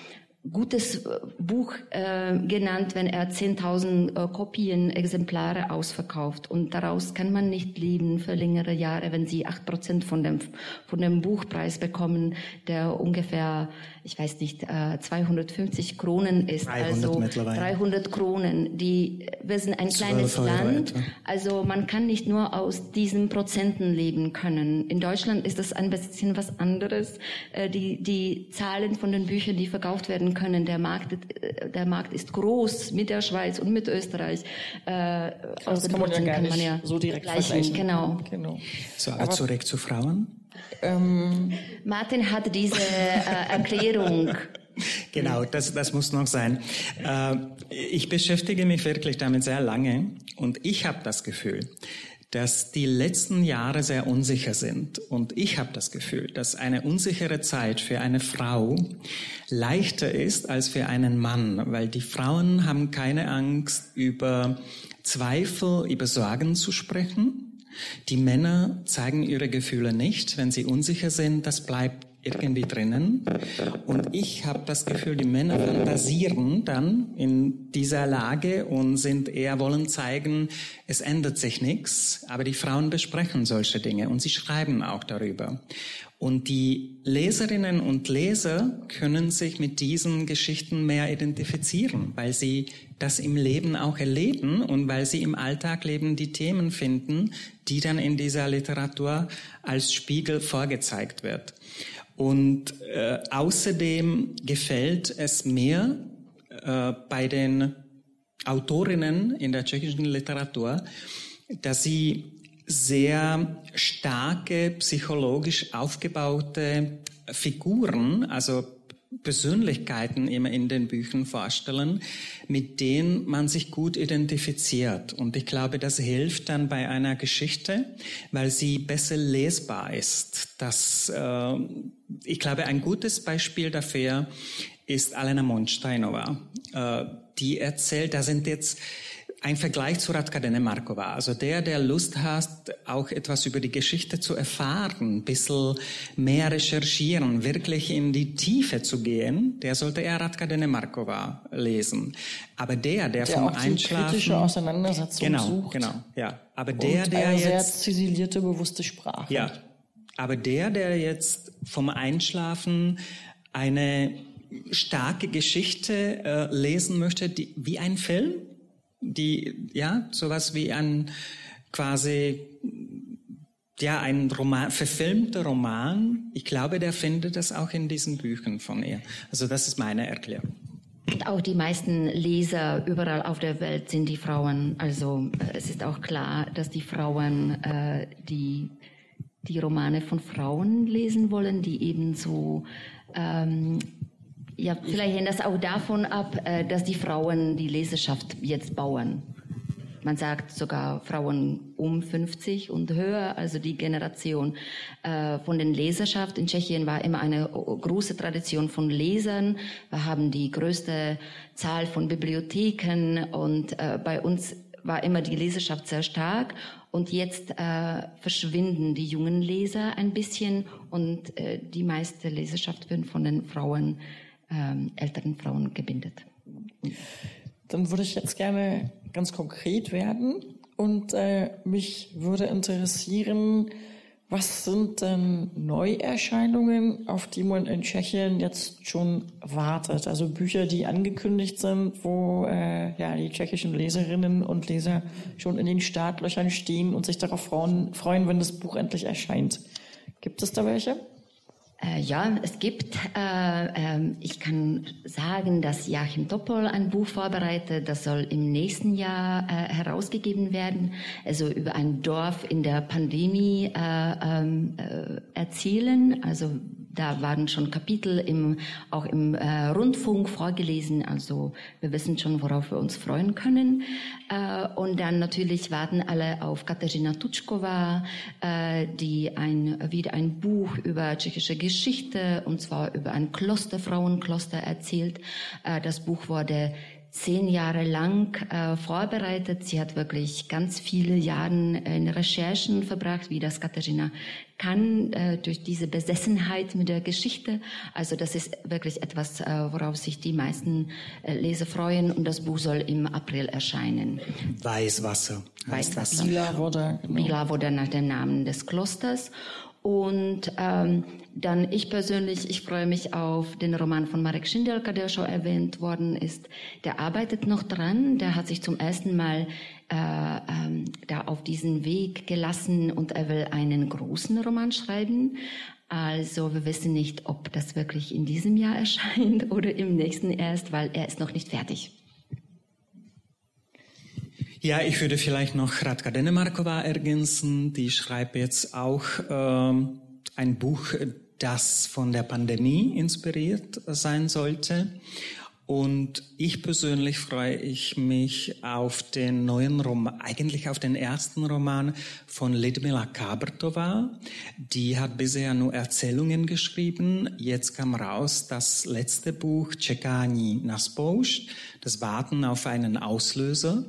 gutes äh, Buch äh, genannt, wenn er 10.000 äh, Kopien, Exemplare ausverkauft. Und daraus kann man nicht leben für längere Jahre, wenn Sie acht Prozent von dem, von dem Buchpreis bekommen, der ungefähr, ich weiß nicht, äh, 250 Kronen ist. 300 also mittlerweile. 300 Kronen. Die, wir sind ein 12 kleines Land. etwa. Also man kann nicht nur aus diesen Prozenten leben können. In Deutschland ist das ein bisschen was anderes. Äh, Die, die Zahlen von den Büchern, die verkauft werden können, der Markt, äh, der Markt ist groß mit der Schweiz und mit Österreich. Äh, aus Das kann man ja gar nicht ja so direkt vergleichen. vergleichen. Genau. genau. So, aber zurück zu Frauen. Ähm, Martin hat diese äh, Erklärung. [LAUGHS] Genau, das, das muss noch sein. Äh, ich beschäftige mich wirklich damit sehr lange und ich habe das Gefühl, dass die letzten Jahre sehr unsicher sind. Und ich habe das Gefühl, dass eine unsichere Zeit für eine Frau leichter ist als für einen Mann, weil die Frauen haben keine Angst, über Zweifel, über Sorgen zu sprechen. Die Männer zeigen ihre Gefühle nicht. Wenn sie unsicher sind, das bleibt irgendwie drinnen. Und ich habe das Gefühl, die Männer fantasieren dann in dieser Lage und sind eher wollen zeigen, es ändert sich nichts. Aber die Frauen besprechen solche Dinge und sie schreiben auch darüber. Und die Leserinnen und Leser können sich mit diesen Geschichten mehr identifizieren, weil sie das im Leben auch erleben und weil sie im Alltagleben die Themen finden, die dann in dieser Literatur als Spiegel vorgezeigt wird. Und äh, außerdem gefällt es mir äh, bei den Autorinnen in der tschechischen Literatur, dass sie sehr starke, psychologisch aufgebaute Figuren, also Persönlichkeiten immer in den Büchern vorstellen, mit denen man sich gut identifiziert. Und ich glaube, das hilft dann bei einer Geschichte, weil sie besser lesbar ist. Das, äh, ich glaube, ein gutes Beispiel dafür ist Alena Monsteinova. Äh, die erzählt, da sind jetzt ein Vergleich zu Radka Denemarkova. Also der, der Lust hat, auch etwas über die Geschichte zu erfahren, ein bisschen mehr recherchieren, wirklich in die Tiefe zu gehen, der sollte eher Radka Denemarkova lesen. Aber der, der, der vom auch die kritische Einschlafen... Auseinandersetzung Genau, sucht. genau, ja. Aber der, der eine sehr jetzt... ziselierte, bewusste Sprache. Ja, aber der, der jetzt vom Einschlafen eine starke Geschichte äh, lesen möchte, die, wie ein Film, die, ja, sowas wie ein quasi, ja, ein Roman, verfilmter Roman. Ich glaube, der findet das auch in diesen Büchern von ihr. Also das ist meine Erklärung. Und auch die meisten Leser überall auf der Welt sind die Frauen. Also äh, es ist auch klar, dass die Frauen äh, die, die Romane von Frauen lesen wollen, die eben so ähm, ja, vielleicht hängt das auch davon ab, äh, dass die Frauen die Leserschaft jetzt bauen. Man sagt sogar Frauen um 50 und höher, also die Generation äh, von den Leserschaft. In Tschechien war immer eine große Tradition von Lesern. Wir haben die größte Zahl von Bibliotheken und äh, bei uns war immer die Leserschaft sehr stark. Und jetzt verschwinden die jungen Leser ein bisschen und die meiste Leserschaft wird von den Frauen ähm, älteren Frauen gebindet. Dann würde ich jetzt gerne ganz konkret werden und äh, mich würde interessieren, was sind denn Neuerscheinungen, auf die man in Tschechien jetzt schon wartet? Also Bücher, die angekündigt sind, wo äh, ja die tschechischen Leserinnen und Leser schon in den Startlöchern stehen und sich darauf freuen, freuen wenn das Buch endlich erscheint. Gibt es da welche? Äh, ja, es gibt, äh, äh, ich kann sagen, dass Joachim Doppel ein Buch vorbereitet, das soll im nächsten Jahr äh, herausgegeben werden, also über ein Dorf in der Pandemie äh, ähm, äh, erzählen. Also da waren schon Kapitel im, auch im äh, Rundfunk vorgelesen, also wir wissen schon, worauf wir uns freuen können. Äh, und dann natürlich warten alle auf Katerina Tutschkova, äh, die ein, wieder ein Buch über tschechische Geschichte, und zwar über ein Kloster, Frauenkloster erzählt. Äh, das Buch wurde zehn Jahre lang äh, vorbereitet. Sie hat wirklich ganz viele Jahre in Recherchen verbracht, wie das Katharina kann, äh, durch diese Besessenheit mit der Geschichte. Also das ist wirklich etwas, äh, worauf sich die meisten äh, Leser freuen und das Buch soll im April erscheinen. Weißwasser. Weißwasser. Bila wurde, genau. Bila wurde nach dem Namen des Klosters. Und ähm, dann ich persönlich, ich freue mich auf den Roman von Marek Schindelka, der schon erwähnt worden ist. Der arbeitet noch dran, der hat sich zum ersten Mal äh, ähm, da auf diesen Weg gelassen und er will einen großen Roman schreiben. Also wir wissen nicht, ob das wirklich in diesem Jahr [LAUGHS] erscheint oder im nächsten erst, weil er ist noch nicht fertig. Ja, ich würde vielleicht noch Radka Denemarkova ergänzen. Die schreibt jetzt auch ähm, ein Buch, das von der Pandemie inspiriert sein sollte. Und ich persönlich freue ich mich auf den neuen Roman, eigentlich auf den ersten Roman von Lidmila Kabertova. Die hat bisher nur Erzählungen geschrieben. Jetzt kam raus das letzte Buch Czekani na das Warten auf einen Auslöser.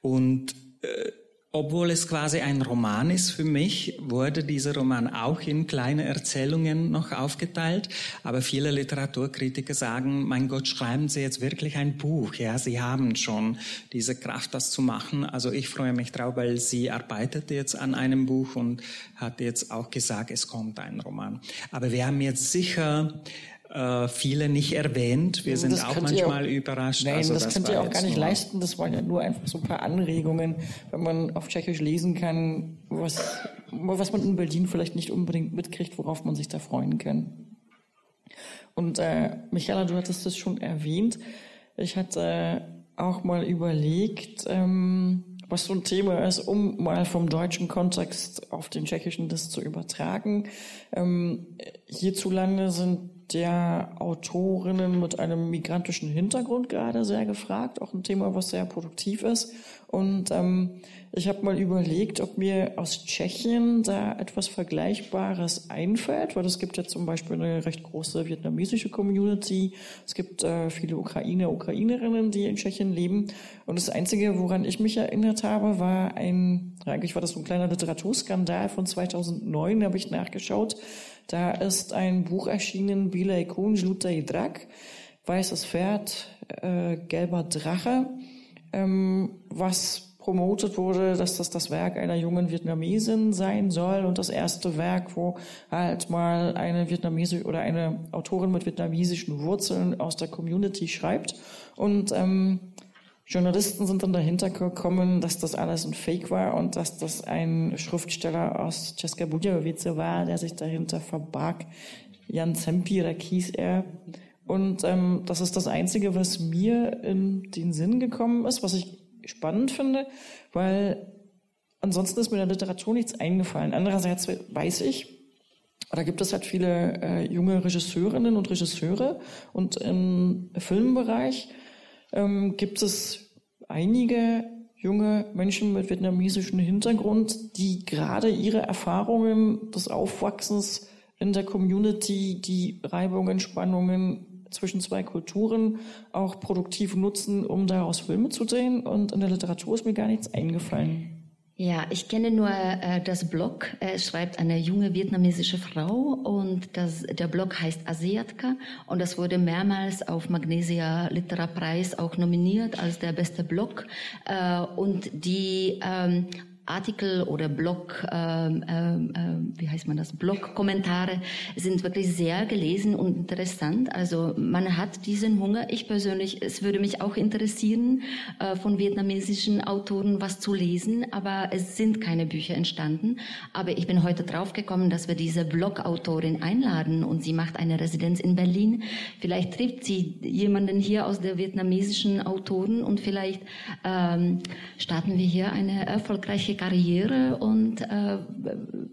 Und äh, obwohl es quasi ein Roman ist für mich, wurde dieser Roman auch in kleine Erzählungen noch aufgeteilt. Aber viele Literaturkritiker sagen, mein Gott, schreiben Sie jetzt wirklich ein Buch. Ja, Sie haben schon diese Kraft, das zu machen. Also ich freue mich drauf, weil sie arbeitet jetzt an einem Buch und hat jetzt auch gesagt, es kommt ein Roman. Aber wir haben jetzt sicher äh, viele nicht erwähnt. Wir sind auch manchmal auch, überrascht. Nein, also das, das könnt ihr auch gar nicht leisten. Das waren ja nur einfach so ein paar Anregungen, wenn man auf Tschechisch lesen kann, was, was man in Berlin vielleicht nicht unbedingt mitkriegt, worauf man sich da freuen kann. Und äh, Michaela, du hattest das schon erwähnt. Ich hatte auch mal überlegt, ähm, was so ein Thema ist, um mal vom deutschen Kontext auf den tschechischen das zu übertragen. Ähm, hierzulande sind der Autorinnen mit einem migrantischen Hintergrund gerade sehr gefragt, auch ein Thema, was sehr produktiv ist. Und ähm, ich habe mal überlegt, ob mir aus Tschechien da etwas Vergleichbares einfällt, weil es gibt ja zum Beispiel eine recht große vietnamesische Community. Es gibt äh, viele Ukrainer, Ukrainerinnen, die in Tschechien leben. Und das Einzige, woran ich mich erinnert habe, war ein, eigentlich war das so ein kleiner Literaturskandal von 2009, da habe ich nachgeschaut. Da ist ein Buch erschienen, Bilei Kun, Žlutej Drak, Weißes Pferd, äh, Gelber Drache, ähm, was promotet wurde, dass das das Werk einer jungen Vietnamesin sein soll und das erste Werk, wo halt mal eine vietnamesische oder eine Autorin mit vietnamesischen Wurzeln aus der Community schreibt. Und ähm, Journalisten sind dann dahinter gekommen, dass das alles ein Fake war und dass das ein Schriftsteller aus České Budějovice war, der sich dahinter verbarg. Jan Zempira hieß er. Und ähm, das ist das Einzige, was mir in den Sinn gekommen ist, was ich spannend finde, weil ansonsten ist mir in der Literatur nichts eingefallen. Andererseits weiß ich, da gibt es halt viele äh, junge Regisseurinnen und Regisseure und im Filmbereich ähm, gibt es einige junge Menschen mit vietnamesischem Hintergrund, die gerade ihre Erfahrungen des Aufwachsens in der Community, die Reibungen, Spannungen zwischen zwei Kulturen auch produktiv nutzen, um daraus Filme zu drehen. Und in der Literatur ist mir gar nichts eingefallen. Ja, ich kenne nur äh, das Blog. Es schreibt eine junge vietnamesische Frau und das, der Blog heißt Asiatka und das wurde mehrmals auf Magnesia Literarpreis auch nominiert als der beste Blog. Äh, und die ähm, Artikel oder Blog, ähm, ähm, ähm, wie heißt man das, Blog-Kommentare sind wirklich sehr gelesen und interessant. Also man hat diesen Hunger. Ich persönlich, es würde mich auch interessieren, äh, von vietnamesischen Autoren was zu lesen, aber es sind keine Bücher entstanden. Aber ich bin heute draufgekommen, dass wir diese Blog-Autorin einladen und sie macht eine Residenz in Berlin. Vielleicht trifft sie jemanden hier aus der vietnamesischen Autoren und vielleicht ähm, starten wir hier eine erfolgreiche Karriere und äh,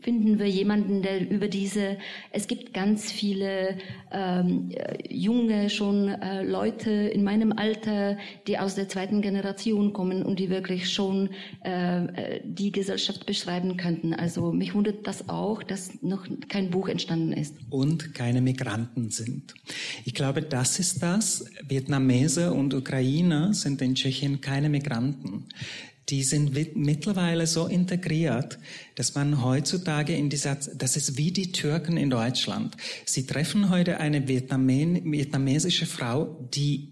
finden wir jemanden, der über diese, es gibt ganz viele ähm, junge schon äh, Leute in meinem Alter, die aus der zweiten Generation kommen und die wirklich schon äh, die Gesellschaft beschreiben könnten. Also mich wundert das auch, dass noch kein Buch entstanden ist. Und keine Migranten sind. Ich glaube, das ist das. Vietnamese und Ukrainer sind in Tschechien keine Migranten die sind mittlerweile so integriert, dass man heutzutage in dieser, das ist wie die Türken in Deutschland. Sie treffen heute eine vietnamesische Frau, die,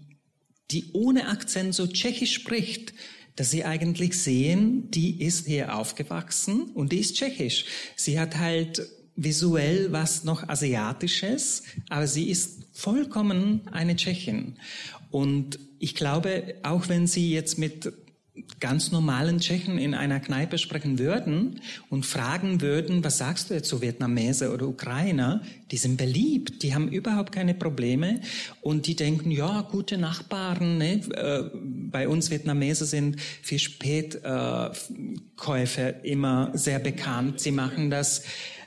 die ohne Akzent so tschechisch spricht, dass sie eigentlich sehen, die ist hier aufgewachsen und die ist tschechisch. Sie hat halt visuell was noch Asiatisches, aber sie ist vollkommen eine Tschechin. Und ich glaube, auch wenn sie jetzt mit ganz normalen Tschechen in einer Kneipe sprechen würden und fragen würden, was sagst du jetzt zu Vietnamese oder Ukrainer, die sind beliebt, die haben überhaupt keine Probleme. Und die denken, ja, gute Nachbarn, ne? Äh, bei uns Vietnamese sind für Spätkäufe äh, immer sehr bekannt, sie machen das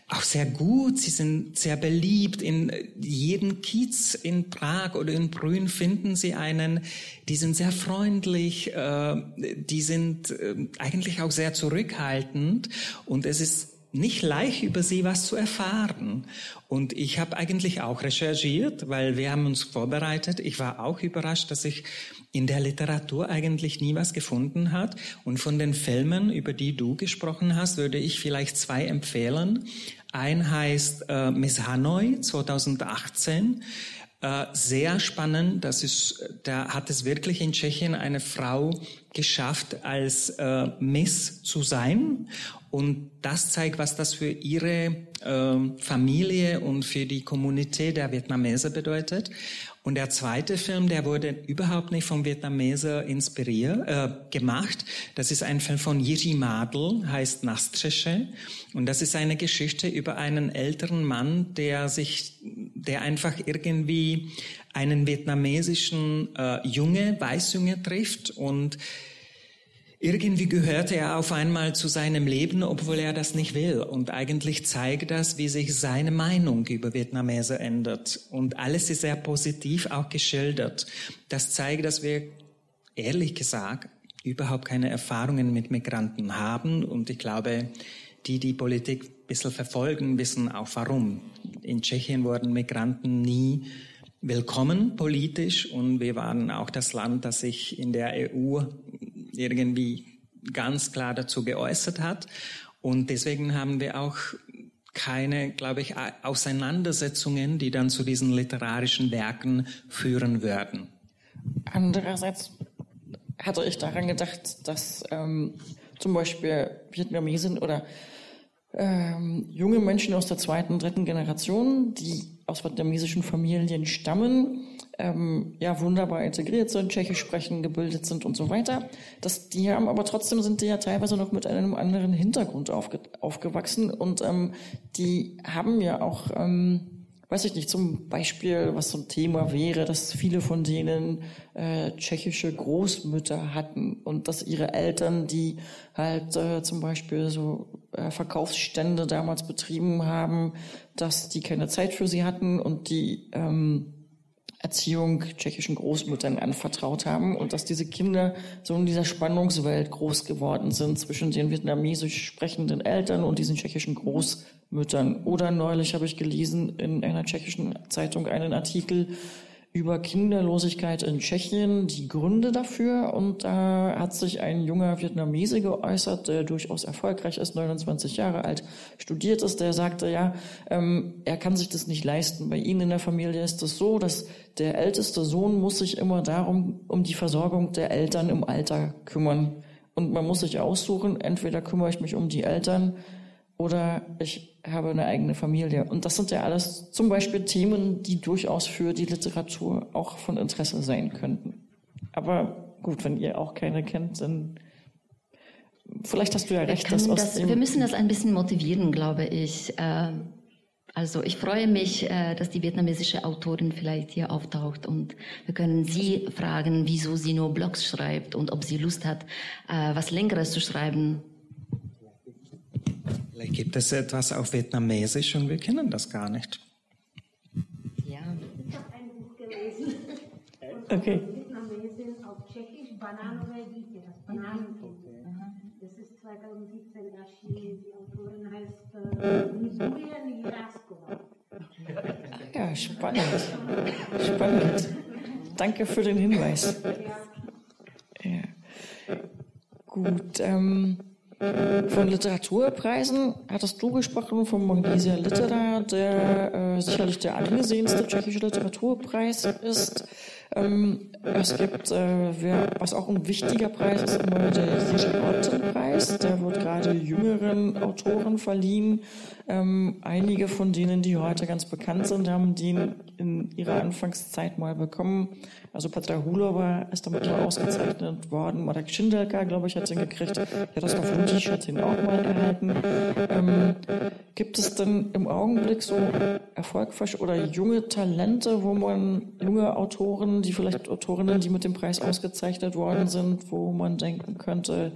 auch sehr gut. Sie sind sehr beliebt. In jedem Kiez in Prag oder in Brünn finden Sie einen. Die sind sehr freundlich. Äh, die sind äh, eigentlich auch sehr zurückhaltend. Und es ist nicht leicht über sie was zu erfahren. Und ich habe eigentlich auch recherchiert, weil wir haben uns vorbereitet. Ich war auch überrascht, dass ich in der Literatur eigentlich nie was gefunden hat. Und von den Filmen, über die du gesprochen hast, würde ich vielleicht zwei empfehlen. Ein heißt äh, Miss Hanoi 2018. Äh, sehr spannend. Das ist, da hat es wirklich in Tschechien eine Frau geschafft, als äh, Miss zu sein. Und das zeigt, was das für ihre äh, Familie und für die Kommunität der Vietnameser bedeutet. Und der zweite Film, der wurde überhaupt nicht vom Vietnameser inspiriert, äh, gemacht. Das ist ein Film von Jiří Madl, heißt Nastřeše. Und das ist eine Geschichte über einen älteren Mann, der sich, der einfach irgendwie einen vietnamesischen äh, Junge, Weißjunge trifft und irgendwie gehört er auf einmal zu seinem Leben, obwohl er das nicht will. Und eigentlich zeigt das, wie sich seine Meinung über Vietnamese ändert. Und alles ist sehr positiv auch geschildert. Das zeigt, dass wir ehrlich gesagt überhaupt keine Erfahrungen mit Migranten haben. Und ich glaube, die die Politik ein bisschen verfolgen, wissen auch warum. In Tschechien wurden Migranten nie willkommen politisch und wir waren auch das Land, das sich in der EU irgendwie ganz klar dazu geäußert hat. Und deswegen haben wir auch keine, glaube ich, Auseinandersetzungen, die dann zu diesen literarischen Werken führen würden. Andererseits hatte ich daran gedacht, dass ähm, zum Beispiel Vietnamesen oder ähm, junge Menschen aus der zweiten, dritten Generation, die aus vietnamesischen Familien stammen, ähm, ja wunderbar integriert sind, Tschechisch sprechen, gebildet sind und so weiter. Das, die haben aber trotzdem sind die ja teilweise noch mit einem anderen Hintergrund aufge, aufgewachsen und ähm, die haben ja auch ähm, weiß ich nicht, zum Beispiel, was so ein Thema wäre, dass viele von denen äh, tschechische Großmütter hatten und dass ihre Eltern, die halt äh, zum Beispiel so äh, Verkaufsstände damals betrieben haben, dass die keine Zeit für sie hatten und die ähm, Erziehung tschechischen Großmüttern anvertraut haben und dass diese Kinder so in dieser Spannungswelt groß geworden sind zwischen den vietnamesisch sprechenden Eltern und diesen tschechischen Großmüttern. Oder neulich habe ich gelesen in einer tschechischen Zeitung einen Artikel über Kinderlosigkeit in Tschechien, die Gründe dafür. Und da hat sich ein junger Vietnamese geäußert, der durchaus erfolgreich ist, 29 Jahre alt, studiert ist, der sagte, ja, ähm, er kann sich das nicht leisten. Bei ihnen in der Familie ist es das so, dass der älteste Sohn muss sich immer darum, um die Versorgung der Eltern im Alter kümmern. Und man muss sich aussuchen, entweder kümmere ich mich um die Eltern oder ich habe eine eigene Familie. Und das sind ja alles zum Beispiel Themen, die durchaus für die Literatur auch von Interesse sein könnten. Aber gut, wenn ihr auch keine kennt, dann vielleicht hast du ja recht. dass das, wir müssen das ein bisschen motivieren, glaube ich. Ähm, also ich freue mich, äh, dass die vietnamesische Autorin vielleicht hier auftaucht und wir können sie fragen, wieso sie nur Blogs schreibt und ob sie Lust hat, äh, was Längeres zu schreiben Vielleicht gibt es etwas auf Vietnamesisch und wir kennen das gar nicht. Ja. Ich habe ein Buch gelesen. Okay. Vietnamesen auf Tschechisch, Bananové dítě, das Bananenkind. Das ist 2017 erschienen. Die Autorin heißt äh, Mizuria Niraskova. Ja, spannend. Spannend. Danke für den Hinweis. Ja. Gut. Ähm, von Literaturpreisen hattest du gesprochen, vom Magnesia Litera, der äh, sicherlich der angesehenste tschechische Literaturpreis ist. Ähm, es gibt, äh, wer, was auch ein wichtiger Preis ist, immer der Jiří Otten-Preis. Der wird gerade jüngeren Autoren verliehen. Ähm, einige von denen, die heute ganz bekannt sind, haben den in ihrer Anfangszeit mal bekommen. Also Petra Hulova ist damit mal ausgezeichnet worden. Marek Schindelka, glaube ich, hat den gekriegt. Jaroslav Ludic hat den auch mal erhalten. Ähm, gibt es denn im Augenblick so erfolgreich oder junge Talente, wo man junge Autoren, die vielleicht Autorinnen, die mit dem Preis ausgezeichnet worden sind, wo man denken könnte,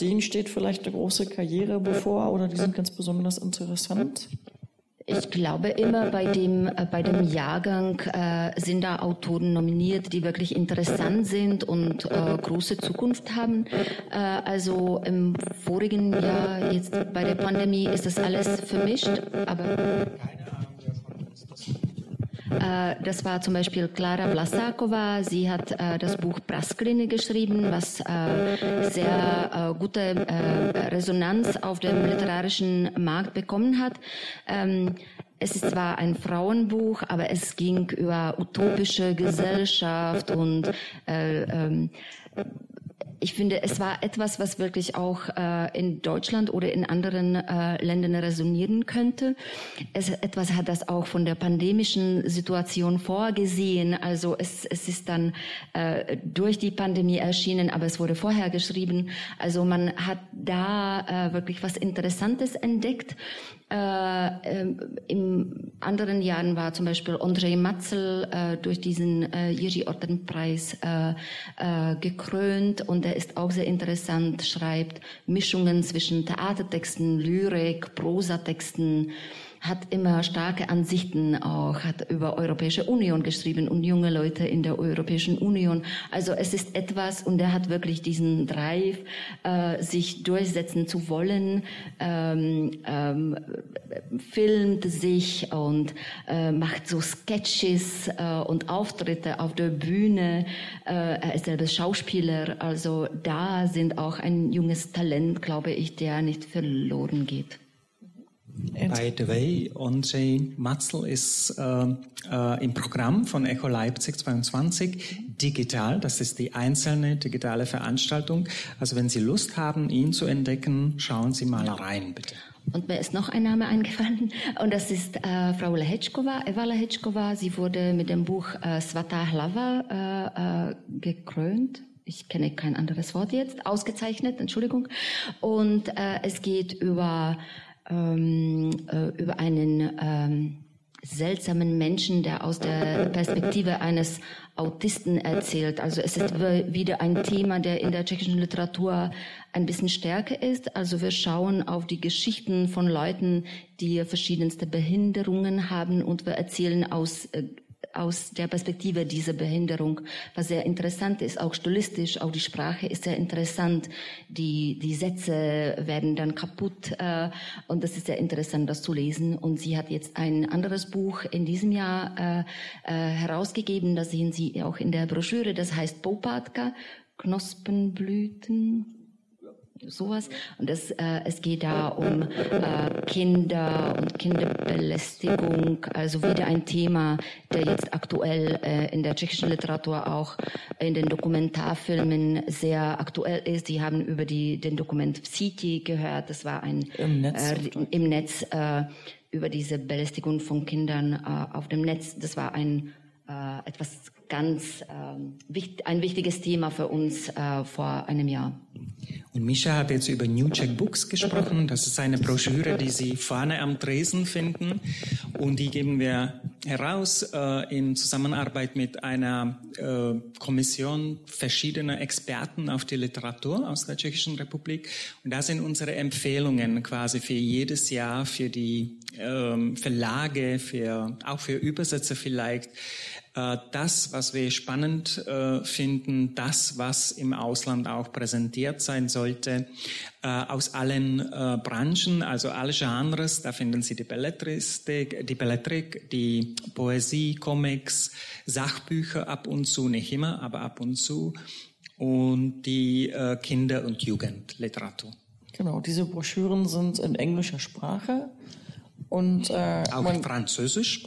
denen steht vielleicht eine große Karriere bevor oder die sind ganz besonders interessant? Ich glaube immer bei dem, äh, bei dem Jahrgang äh, sind da Autoren nominiert, die wirklich interessant sind und äh, große Zukunft haben. Äh, also im vorigen Jahr, jetzt bei der Pandemie, ist das alles vermischt, aber äh, das war zum Beispiel Klara Vlasakova. Sie hat äh, das Buch Praskliny geschrieben, was äh, sehr gute Resonanz auf dem literarischen Markt bekommen hat. Ähm, es ist zwar ein Frauenbuch, aber es ging über utopische Gesellschaft und äh, ähm, ich finde, es war etwas, was wirklich auch äh, in Deutschland oder in anderen äh, Ländern resonieren könnte. Es etwas hat das auch von der pandemischen Situation vorgesehen. Also es, es ist dann äh, durch die Pandemie erschienen, aber es wurde vorher geschrieben. Also man hat da äh, wirklich was Interessantes entdeckt. Äh, äh, Im anderen Jahren war zum Beispiel Andrei Matzel äh, durch diesen äh, Jiří Orten-Preis äh, äh, gekrönt. Und er ist auch sehr interessant, schreibt Mischungen zwischen Theatertexten, Lyrik, Prosatexten, hat immer starke Ansichten auch, hat über Europäische Union geschrieben und junge Leute in der Europäischen Union. Also es ist etwas und er hat wirklich diesen Drive, äh, sich durchsetzen zu wollen, ähm, ähm, filmt sich und äh, macht so Sketches äh, und Auftritte auf der Bühne. Äh, er ist selbst Schauspieler, also da sind auch ein junges Talent, glaube ich, der nicht verloren geht. By the way, Andrzej Matzel ist äh, äh, im Programm von Echo Leipzig 22 digital. Das ist die einzelne digitale Veranstaltung. Also wenn Sie Lust haben, ihn zu entdecken, schauen Sie mal rein, bitte. Und mir ist noch ein Name eingefallen und das ist äh, Frau Lehečkova, Eva Lehečkova. Sie wurde mit dem Buch äh, Svata Hlava äh, äh, gekrönt ich kenne kein anderes Wort jetzt, ausgezeichnet, Entschuldigung. Und äh, es geht über ähm, äh, über einen ähm, seltsamen Menschen, der aus der Perspektive eines Autisten erzählt. Also es ist wieder ein Thema, der in der tschechischen Literatur ein bisschen stärker ist. Also wir schauen auf die Geschichten von Leuten, die verschiedenste Behinderungen haben und wir erzählen aus äh, aus der Perspektive dieser Behinderung, was sehr interessant ist, auch stilistisch, auch die Sprache ist sehr interessant, die, die Sätze werden dann kaputt äh, und das ist sehr interessant, das zu lesen. Und sie hat jetzt ein anderes Buch in diesem Jahr äh, äh, herausgegeben, das sehen Sie auch in der Broschüre, das heißt Popatka, Knospenblüten, sowas. Und es, äh, es geht da um äh, Kinder und Kinderbelästigung, also wieder ein Thema, der jetzt aktuell äh, in der tschechischen Literatur auch in den Dokumentarfilmen sehr aktuell ist. Die haben über die, den Dokument City gehört. Das war ein im Netz, äh, im Netz äh, über diese Belästigung von Kindern äh, auf dem Netz. Das war ein äh, etwas ganz ähm, wichtig, ein wichtiges Thema für uns äh, vor einem Jahr. Und Mischa hat jetzt über New Czech Books gesprochen. Das ist eine Broschüre, die Sie vorne am Tresen finden. Und die geben wir heraus äh, in Zusammenarbeit mit einer äh, Kommission verschiedener Experten auf die Literatur aus der Tschechischen Republik. Und da sind unsere Empfehlungen quasi für jedes Jahr für die ähm, Verlage, für, auch für Übersetzer vielleicht, das, was wir spannend äh, finden, das, was im Ausland auch präsentiert sein sollte, äh, aus allen Branchen, also alle Genres. Da finden Sie die Belletristik, die Belletrik, die Poesie, Comics, Sachbücher ab und zu, nicht immer, aber ab und zu und die Kinder- und Jugendliteratur. Genau, diese Broschüren sind in englischer Sprache und äh, auch man, Französisch.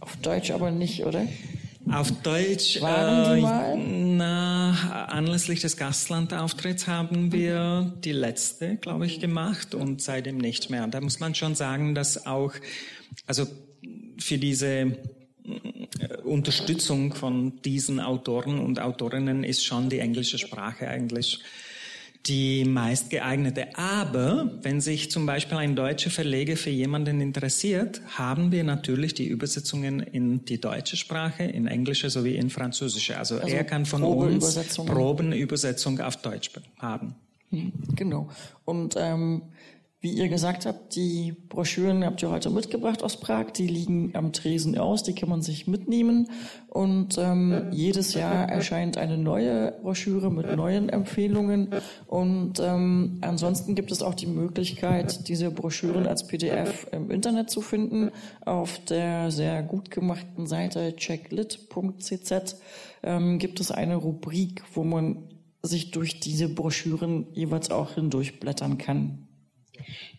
Auf Deutsch aber nicht, oder? Auf Deutsch, Waren die mal? na, anlässlich des Gastlandauftritts haben wir die letzte, glaube ich, gemacht und seitdem nicht mehr. Da muss man schon sagen, dass auch, also für diese äh, Unterstützung von diesen Autoren und Autorinnen ist schon die englische Sprache eigentlich die meistgeeignete. Aber wenn sich zum Beispiel ein deutscher Verleger für jemanden interessiert, haben wir natürlich die Übersetzungen in die deutsche Sprache, in englische sowie in französische. Also, also er kann von uns Probenübersetzung auf Deutsch haben. Hm, genau. Und ähm, wie ihr gesagt habt, die Broschüren habt ihr heute mitgebracht aus Prag. Die liegen am Tresen aus, die kann man sich mitnehmen. Und ähm, jedes Jahr erscheint eine neue Broschüre mit neuen Empfehlungen. Und ähm, ansonsten gibt es auch die Möglichkeit, diese Broschüren als PDF im Internet zu finden. Auf der sehr gut gemachten Seite checklit.cz ähm, gibt es eine Rubrik, wo man sich durch diese Broschüren jeweils auch hindurchblättern kann.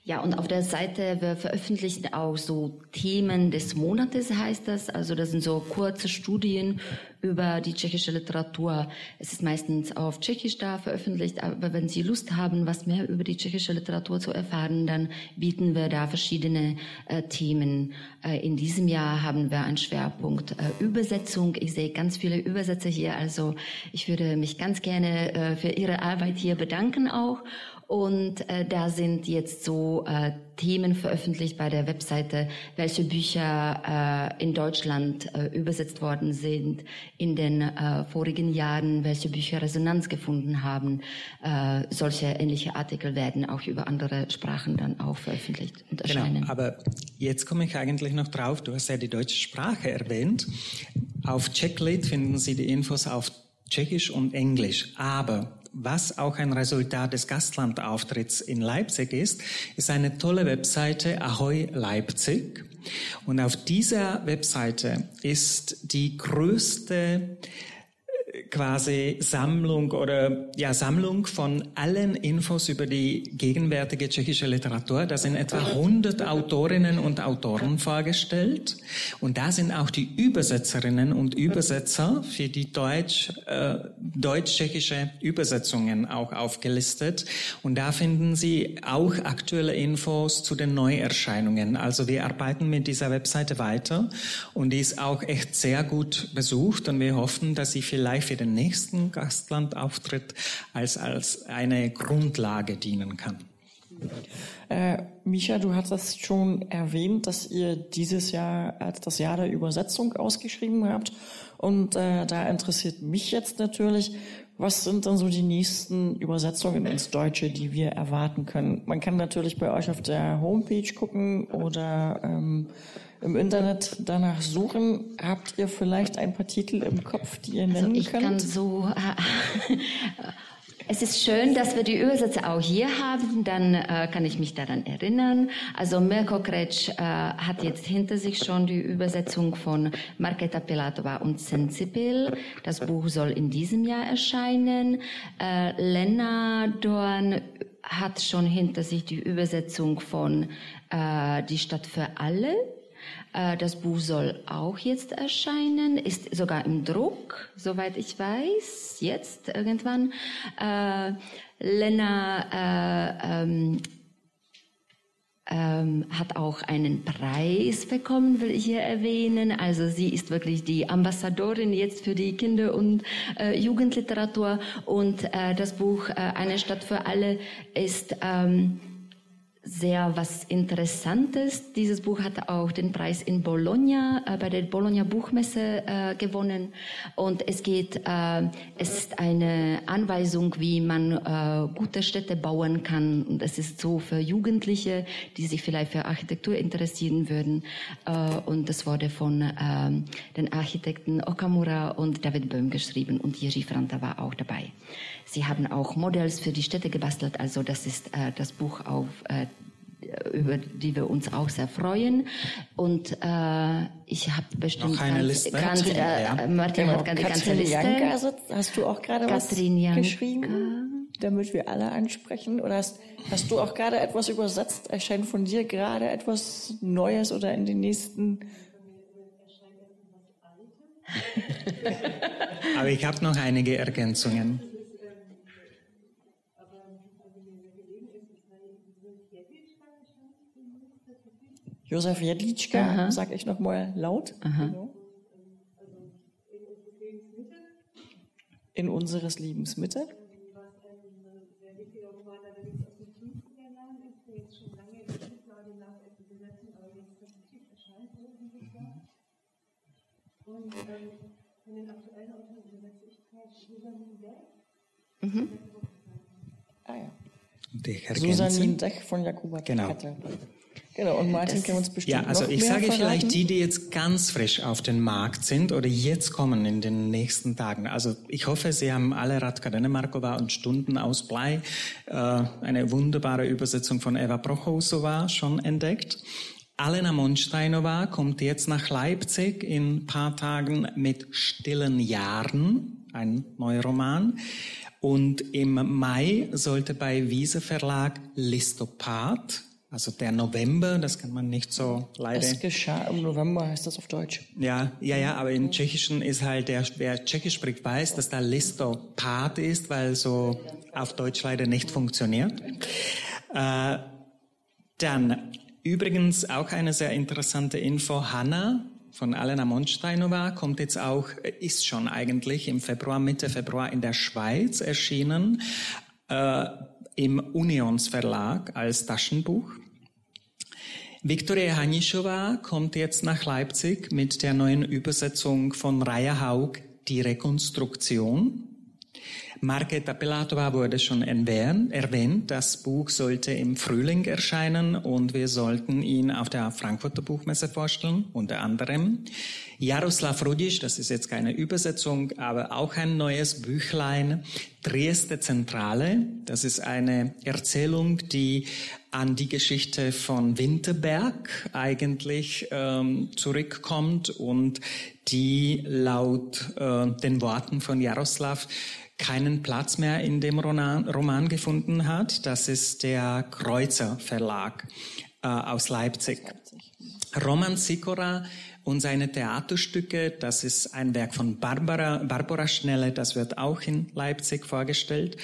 Ja, und auf der Seite, wir veröffentlichen auch so Themen des Monates, heißt das. Also das sind so kurze Studien über die tschechische Literatur. Es ist meistens auf Tschechisch da veröffentlicht, aber wenn Sie Lust haben, was mehr über die tschechische Literatur zu erfahren, dann bieten wir da verschiedene äh, Themen. Äh, in diesem Jahr haben wir einen Schwerpunkt äh, Übersetzung. Ich sehe ganz viele Übersetzer hier, also ich würde mich ganz gerne äh, für Ihre Arbeit hier bedanken auch. Und äh, da sind jetzt so äh, Themen veröffentlicht bei der Webseite, welche Bücher äh, in Deutschland äh, übersetzt worden sind in den äh, vorigen Jahren, welche Bücher Resonanz gefunden haben. Äh, solche ähnliche Artikel werden auch über andere Sprachen dann auch veröffentlicht und genau, erscheinen. Genau, aber jetzt komme ich eigentlich noch drauf. Du hast ja die deutsche Sprache erwähnt. Auf Checklit finden Sie die Infos auf Tschechisch und Englisch. Aber was auch ein Resultat des Gastlandauftritts in Leipzig ist, ist eine tolle Webseite Ahoy Leipzig. Und auf dieser Webseite ist die größte quasi Sammlung oder ja Sammlung von allen Infos über die gegenwärtige tschechische Literatur. Da sind etwa 100 Autorinnen und Autoren vorgestellt und da sind auch die Übersetzerinnen und Übersetzer für die deutsch äh, deutsch-tschechische Übersetzungen auch aufgelistet und da finden Sie auch aktuelle Infos zu den Neuerscheinungen. Also wir arbeiten mit dieser Webseite weiter und die ist auch echt sehr gut besucht und wir hoffen, dass Sie vielleicht für den nächsten Gastlandauftritt als, als eine Grundlage dienen kann. Äh, Micha, du hattest schon erwähnt, dass ihr dieses Jahr als das Jahr der Übersetzung ausgeschrieben habt. Und äh, da interessiert mich jetzt natürlich, was sind dann so die nächsten Übersetzungen ins Deutsche, die wir erwarten können? Man kann natürlich bei euch auf der Homepage gucken oder ähm, im Internet danach suchen. Habt ihr vielleicht ein paar Titel im Kopf, die ihr also nennen also ich könnt? Kann so, [LAUGHS] es ist schön, dass wir die Übersetzer auch hier haben. Dann äh, kann ich mich daran erinnern. Also Mirko Kretsch äh, hat jetzt hinter sich schon die Übersetzung von Marketa Pilatova und Sensibil. Das Buch soll in diesem Jahr erscheinen. Äh, Lena Dorn hat schon hinter sich die Übersetzung von äh, Die Stadt für alle äh, das Buch soll auch jetzt erscheinen, ist sogar im Druck, soweit ich weiß, jetzt irgendwann. Äh, Lena äh, ähm, ähm, hat auch einen Preis bekommen, will ich hier erwähnen. Also sie ist wirklich die Ambassadorin jetzt für die Kinder- und äh, Jugendliteratur. Und äh, das Buch äh, Eine Stadt für alle ist ähm, sehr was Interessantes. Dieses Buch hat auch den Preis in Bologna äh, bei der Bologna Buchmesse äh, gewonnen. Und es geht, äh, es ist eine Anweisung, wie man äh, gute Städte bauen kann. Und es ist so für Jugendliche, die sich vielleicht für Architektur interessieren würden. Äh, und das wurde von äh, den Architekten Okamura und David Böhm geschrieben. Und Jiří Franta war auch dabei. Sie haben auch Modells für die Städte gebastelt, also das ist äh, das Buch auf über die wir uns auch sehr freuen. Und äh, ich habe bestimmt Noch eine ganz, Liste? ganz Katrin, äh, ja. Martin hat die ganze Katrin Liste. Janka, also hast du auch gerade was geschrieben, damit wir alle ansprechen? Oder hast, hast du auch gerade etwas übersetzt? Erscheint von dir gerade etwas Neues oder in den nächsten... Aber ich habe noch einige Ergänzungen. Josef Jedlička, sag ich noch mal laut. Genau. In unseres Lebens Mitte. Und ähm, von den aktuellen Autoren übersetze ich Susanne Beck. Ah ja. Und ich Susanin. Dech von Jakuba Genau. Kattel. Genau, und Martin kann uns bestimmt Ja, also noch ich mehr sage verraten. vielleicht die, die jetzt ganz frisch auf den Markt sind oder jetzt kommen in den nächsten Tagen. Also ich hoffe, Sie haben alle Radka Denemarkova und Stunden aus Blei, äh, eine wunderbare Übersetzung von Eva Prochousova schon entdeckt. Alena Monsteinova kommt jetzt nach Leipzig in ein paar Tagen mit Stillen Jahren, ein neuer Roman. Und im Mai sollte bei Wiese Verlag Listopad, also der November, das kann man nicht so leider. Es geschah im November, heißt das auf Deutsch. Ja, ja, ja, aber im Tschechischen ist halt der, wer Tschechisch spricht, weiß, dass da Listopad ist, weil so auf Deutsch leider nicht funktioniert. Äh, dann übrigens auch eine sehr interessante Info. Hanna von Alena Monsteinova kommt jetzt auch, ist schon eigentlich im Februar, Mitte Februar in der Schweiz erschienen, äh, im Unions Verlag als Taschenbuch. Viktoria Hanischova kommt jetzt nach Leipzig mit der neuen Übersetzung von Raya Haug, Die Rekonstruktion. Marketa Pilatova wurde schon erwähnt. Das Buch sollte im Frühling erscheinen und wir sollten ihn auf der Frankfurter Buchmesse vorstellen, unter anderem. Jaroslav Rudisch, das ist jetzt keine Übersetzung, aber auch ein neues Büchlein. Trieste Zentrale, das ist eine Erzählung, die an die Geschichte von Winterberg eigentlich ähm, zurückkommt und die laut äh, den Worten von Jaroslav keinen Platz mehr in dem Roman, Roman gefunden hat. Das ist der Kreuzer Verlag äh, aus Leipzig. Roman Sikora und seine Theaterstücke, das ist ein Werk von Barbara, Barbara Schnelle, das wird auch in Leipzig vorgestellt.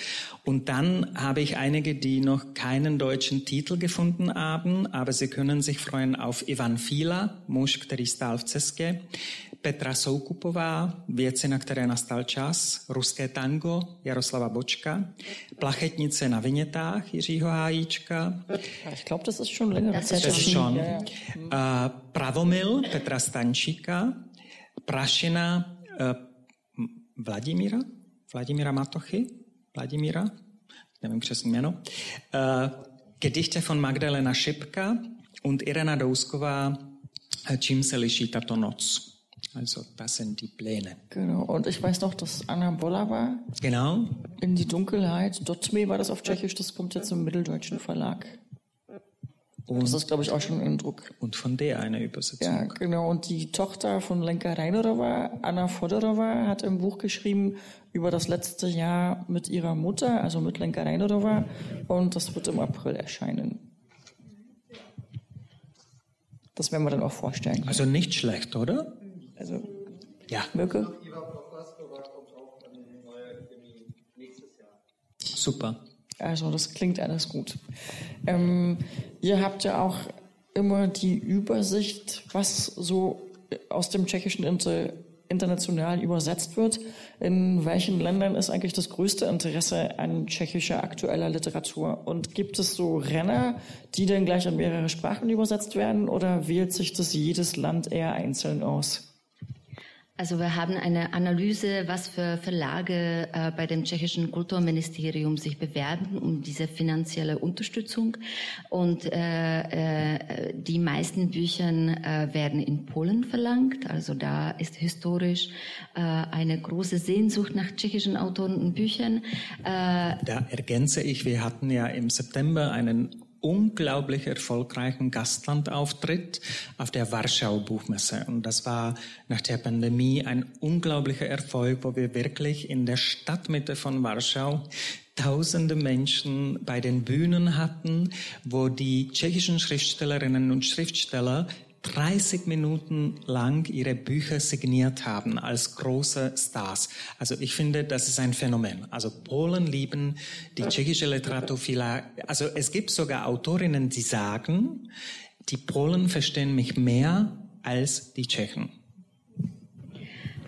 Und dann habe ich einige, die noch keinen deutschen Titel gefunden haben, aber Sie können sich freuen auf Ivan Fila, muž, který stál v cestě, Petra Soukupová, Věci, na které nastal čas, Ruské tango, Jaroslava Bočka, Plachetnice na Vinětách, Jiřího Hájíčka, Ich glaube, das ist schon länger. Das ist das ist schon. Ja, ja. Uh, Pravomil Petra Stančíka, Prašina uh, Vladimíra, Vladimíra Matochy, Vladimíra, nevím přesně jméno, Gedichte von Magdalena Šipka und Irena Dousková, uh, Čím se liší tato noc. Also das sind die Pläne. Genau. Und ich weiß noch, dass Anna Bolava Genau. in die Dunkelheit, Dotme war das auf Tschechisch, das kommt jetzt im Mitteldeutschen Verlag. Das ist, glaube ich, auch schon ein Druck. Und von der eine Übersetzung. Ja, genau. Und die Tochter von Lenka Reinerova, Anna Fodorova, hat im Buch geschrieben über das letzte Jahr mit ihrer Mutter, also mit Lenka Reinerova. Und das wird im April erscheinen. Das werden wir dann auch vorstellen. Also nicht schlecht, oder? Also, Ja. Mirke? Super. Also das klingt alles gut. Ähm, ihr habt ja auch immer die Übersicht, was so aus dem Tschechischen into, international übersetzt wird. In welchen Ländern ist eigentlich das größte Interesse an tschechischer aktueller Literatur? Und gibt es so Renner, die dann gleich in mehrere Sprachen übersetzt werden oder wählt sich das jedes Land eher einzeln aus? Also wir haben eine Analyse, was für Verlage äh, bei dem tschechischen Kulturministerium sich bewerben um diese finanzielle Unterstützung. Und äh, äh, die meisten Bücher äh, werden in Polen verlangt. Also da ist historisch äh, eine große Sehnsucht nach tschechischen Autoren und Büchern. Äh, da ergänze ich, wir hatten ja im September einen unglaublich erfolgreichen Gastlandauftritt auf der Warschau Buchmesse. Und das war nach der Pandemie ein unglaublicher Erfolg, wo wir wirklich in der Stadtmitte von Warschau tausende Menschen bei den Bühnen hatten, wo die tschechischen Schriftstellerinnen und Schriftsteller 30 Minuten lang ihre Bücher signiert haben als große Stars. Also ich finde, das ist ein Phänomen. Also Polen lieben die tschechische Literatur vielleicht. Also es gibt sogar Autorinnen, die sagen, die Polen verstehen mich mehr als die Tschechen.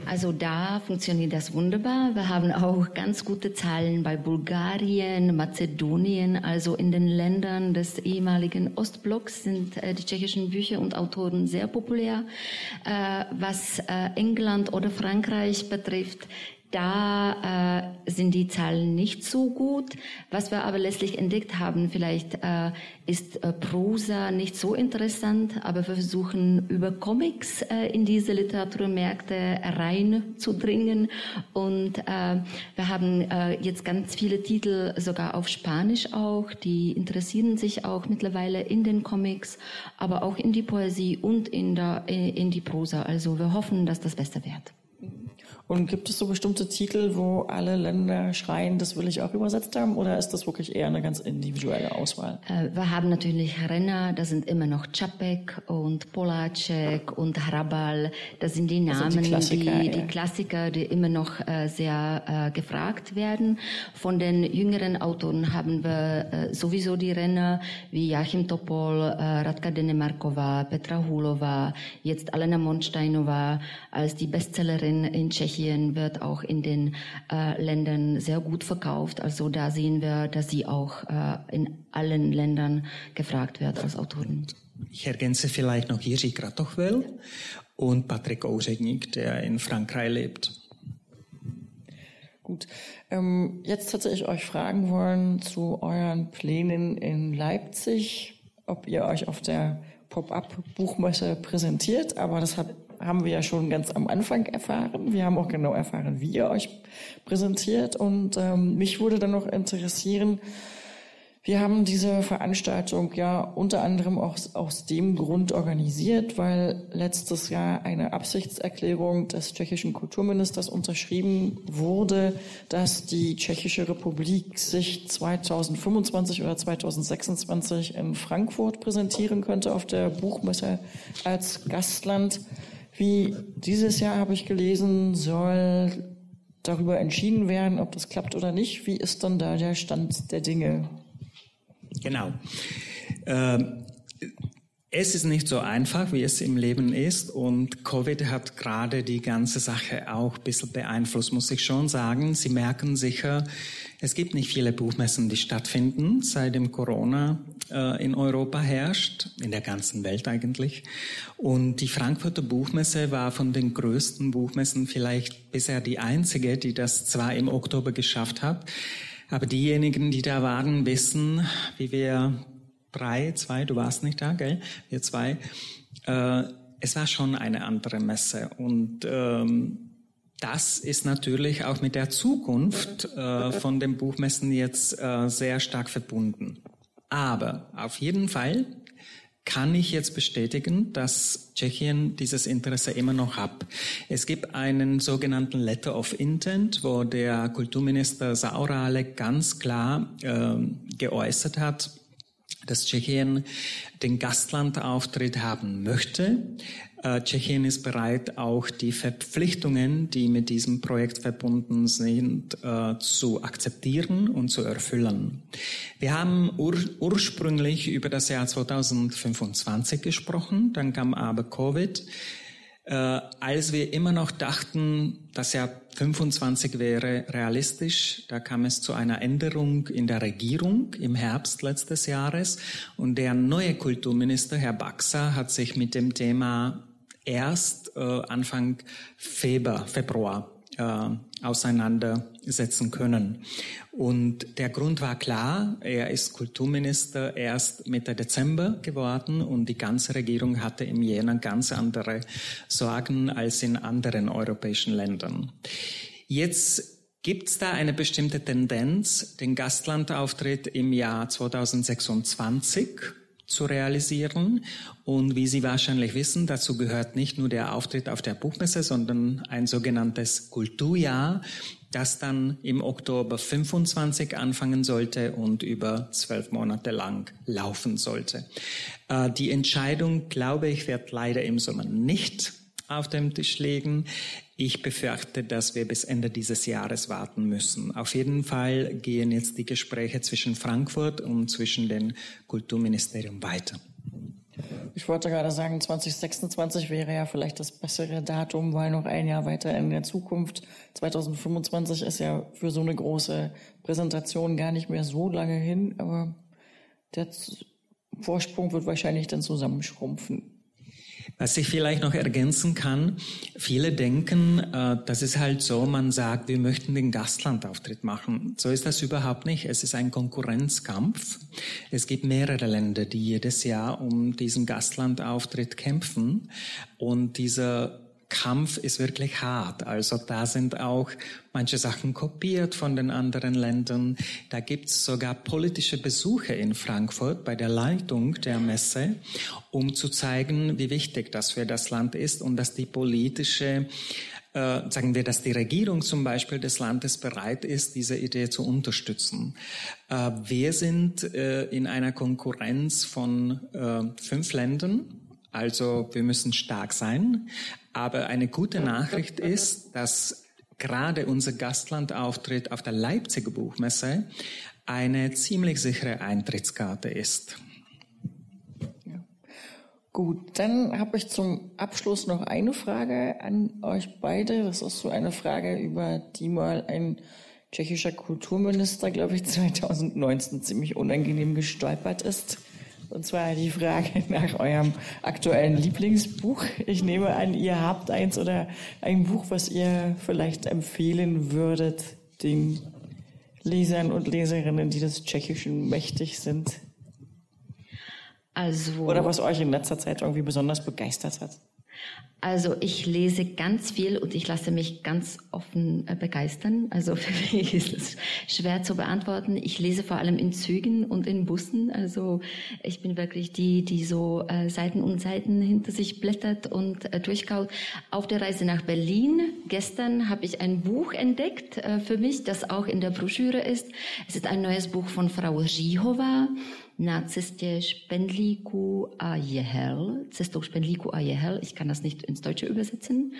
Also da funktioniert das wunderbar. Wir haben auch ganz gute Zahlen bei Bulgarien, Mazedonien, also in den Ländern des ehemaligen Ostblocks sind äh, die tschechischen Bücher und Autoren sehr populär. Äh, was äh, England oder Frankreich betrifft, da äh, sind die Zahlen nicht so gut. Was wir aber letztlich entdeckt haben, vielleicht äh, ist äh, Prosa nicht so interessant, aber wir versuchen über Comics äh, in diese Literaturmärkte reinzudringen. Und äh, wir haben äh, jetzt ganz viele Titel sogar auf Spanisch auch. Die interessieren sich auch mittlerweile in den Comics, aber auch in die Poesie und in, der, in die Prosa. Also wir hoffen, dass das besser wird. Und gibt es so bestimmte Titel, wo alle Länder schreien, das will ich auch übersetzt haben? Oder ist das wirklich eher eine ganz individuelle Auswahl? Äh, wir haben natürlich Renner, da sind immer noch Čapek und Polacek und Hrabal. Das sind die Namen, die Klassiker, die, ja. die, Klassiker, die immer noch äh, sehr äh, gefragt werden. Von den jüngeren Autoren haben wir sowieso die Renner wie Joachim Topol, Radka Denemarkova, Petra Hulova, jetzt Alena Monsteinova als die Bestsellerin in Tschechien Tschechien wird auch in den äh, Ländern sehr gut verkauft. Also da sehen wir, dass sie auch äh, in allen Ländern gefragt wird als Autorin. Ich ergänze vielleicht noch Jiří Kratochwil und Patrick Ouředník, der in Frankreich lebt. Gut. Ähm, jetzt hätte ich euch fragen wollen zu euren Plänen in Leipzig, ob ihr euch auf der Pop-up-Buchmesse präsentiert, aber das hat haben wir ja schon ganz am Anfang erfahren. Wir haben auch genau erfahren, wie ihr euch präsentiert. Und ähm, mich würde dann noch interessieren, wir haben diese Veranstaltung ja unter anderem auch aus dem Grund organisiert, weil letztes Jahr eine Absichtserklärung des tschechischen Kulturministers unterschrieben wurde, dass die Tschechische Republik sich 2025 oder 2026 in Frankfurt präsentieren könnte auf der Buchmesse als Gastland. Wie dieses Jahr habe ich gelesen, soll darüber entschieden werden, ob das klappt oder nicht. Wie ist dann da der Stand der Dinge? Genau. Ähm, es ist nicht so einfach, wie es im Leben ist und Covid hat gerade die ganze Sache auch ein bisschen beeinflusst, muss ich schon sagen. Sie merken sicher, es gibt nicht viele Buchmessen, die stattfinden, seitdem Corona äh, in Europa herrscht, in der ganzen Welt eigentlich. Und die Frankfurter Buchmesse war von den größten Buchmessen vielleicht bisher die einzige, die das zwar im Oktober geschafft hat, aber diejenigen, die da waren, wissen, wie wir drei, zwei, du warst nicht da, gell? Wir zwei. Äh, es war schon eine andere Messe und ähm, das ist natürlich auch mit der Zukunft äh, von den Buchmessen jetzt äh, sehr stark verbunden. Aber auf jeden Fall kann ich jetzt bestätigen, dass Tschechien dieses Interesse immer noch hat. Es gibt einen sogenannten Letter of Intent, wo der Kulturminister Saurale ganz klar äh, geäußert hat, dass Tschechien den Gastlandauftritt haben möchte. Äh, Tschechien ist bereit, auch die Verpflichtungen, die mit diesem Projekt verbunden sind, äh, zu akzeptieren und zu erfüllen. Wir haben ur ursprünglich über das Jahr 2025 gesprochen, dann kam aber Covid. Äh, als wir immer noch dachten, dass ja 25 wäre realistisch, da kam es zu einer Änderung in der Regierung im Herbst letztes Jahres. Und der neue Kulturminister, Herr Baxa, hat sich mit dem Thema erst äh, Anfang Februar, Februar äh, auseinandersetzen können. Und der Grund war klar, er ist Kulturminister erst Mitte Dezember geworden und die ganze Regierung hatte im Jänner ganz andere Sorgen als in anderen europäischen Ländern. Jetzt Gibt es da eine bestimmte Tendenz, den Gastlandauftritt im Jahr 2026 zu realisieren. Und wie Sie wahrscheinlich wissen, dazu gehört nicht nur der Auftritt auf der Buchmesse, sondern ein sogenanntes Kulturjahr, das dann im Oktober 25 anfangen sollte und über zwölf Monate lang laufen sollte. Äh, die Entscheidung, glaube ich, wird leider im Sommer nicht auf dem Tisch liegen. Ich befürchte, dass wir bis Ende dieses Jahres warten müssen. Auf jeden Fall gehen jetzt die Gespräche zwischen Frankfurt und zwischen den Kulturministerium weiter. Ich wollte gerade sagen, 2026 wäre ja vielleicht das bessere Datum, weil noch ein Jahr weiter in der Zukunft. 2025 ist ja für so eine große Präsentation gar nicht mehr so lange hin, aber der Vorsprung wird wahrscheinlich dann zusammenschrumpfen. Was ich vielleicht noch ergänzen kann, viele denken, äh, das ist halt so, man sagt, wir möchten den Gastlandauftritt machen. So ist das überhaupt nicht. Es ist ein Konkurrenzkampf. Es gibt mehrere Länder, die jedes Jahr um diesen Gastlandauftritt kämpfen. Und dieser Kampf ist wirklich hart. Also da sind auch manche Sachen kopiert von den anderen Ländern. Da gibt es sogar politische Besuche in Frankfurt bei der Leitung der Messe, um zu zeigen, wie wichtig das für das Land ist und dass die politische äh, sagen wir, dass die Regierung zum Beispiel des Landes bereit ist, diese Idee zu unterstützen. Äh, wir sind äh, in einer Konkurrenz von äh, fünf Ländern. Also wir müssen stark sein. Aber eine gute Nachricht ist, dass gerade unser Gastlandauftritt auf der Leipziger Buchmesse eine ziemlich sichere Eintrittskarte ist. Gut, dann habe ich zum Abschluss noch eine Frage an euch beide. Das ist so eine Frage, über die mal ein tschechischer Kulturminister, glaube ich, [LAUGHS] 2019 ziemlich unangenehm gestolpert ist. Und zwar die Frage nach eurem aktuellen Lieblingsbuch. Ich nehme an, ihr habt eins oder ein Buch, was ihr vielleicht empfehlen würdet den Lesern und Leserinnen, die des Tschechischen mächtig sind. Also, oder was euch in letzter Zeit irgendwie besonders begeistert hat. Also ich lese ganz viel und ich lasse mich ganz offen äh, begeistern. Also [LAUGHS] für mich ist es schwer zu beantworten. Ich lese vor allem in Zügen und in Bussen. Also ich bin wirklich die, die so äh, Seiten und Seiten hinter sich blättert und äh, durchkaut. Auf der Reise nach Berlin gestern habe ich ein Buch entdeckt für mich, das auch in der Broschüre ist. Es ist ein neues Buch von Frau Žíhová na cestě Špendlíku a Jehel, cestou Špendlíku a Jehel, ich kann das nicht ins Deutsche übersetzen,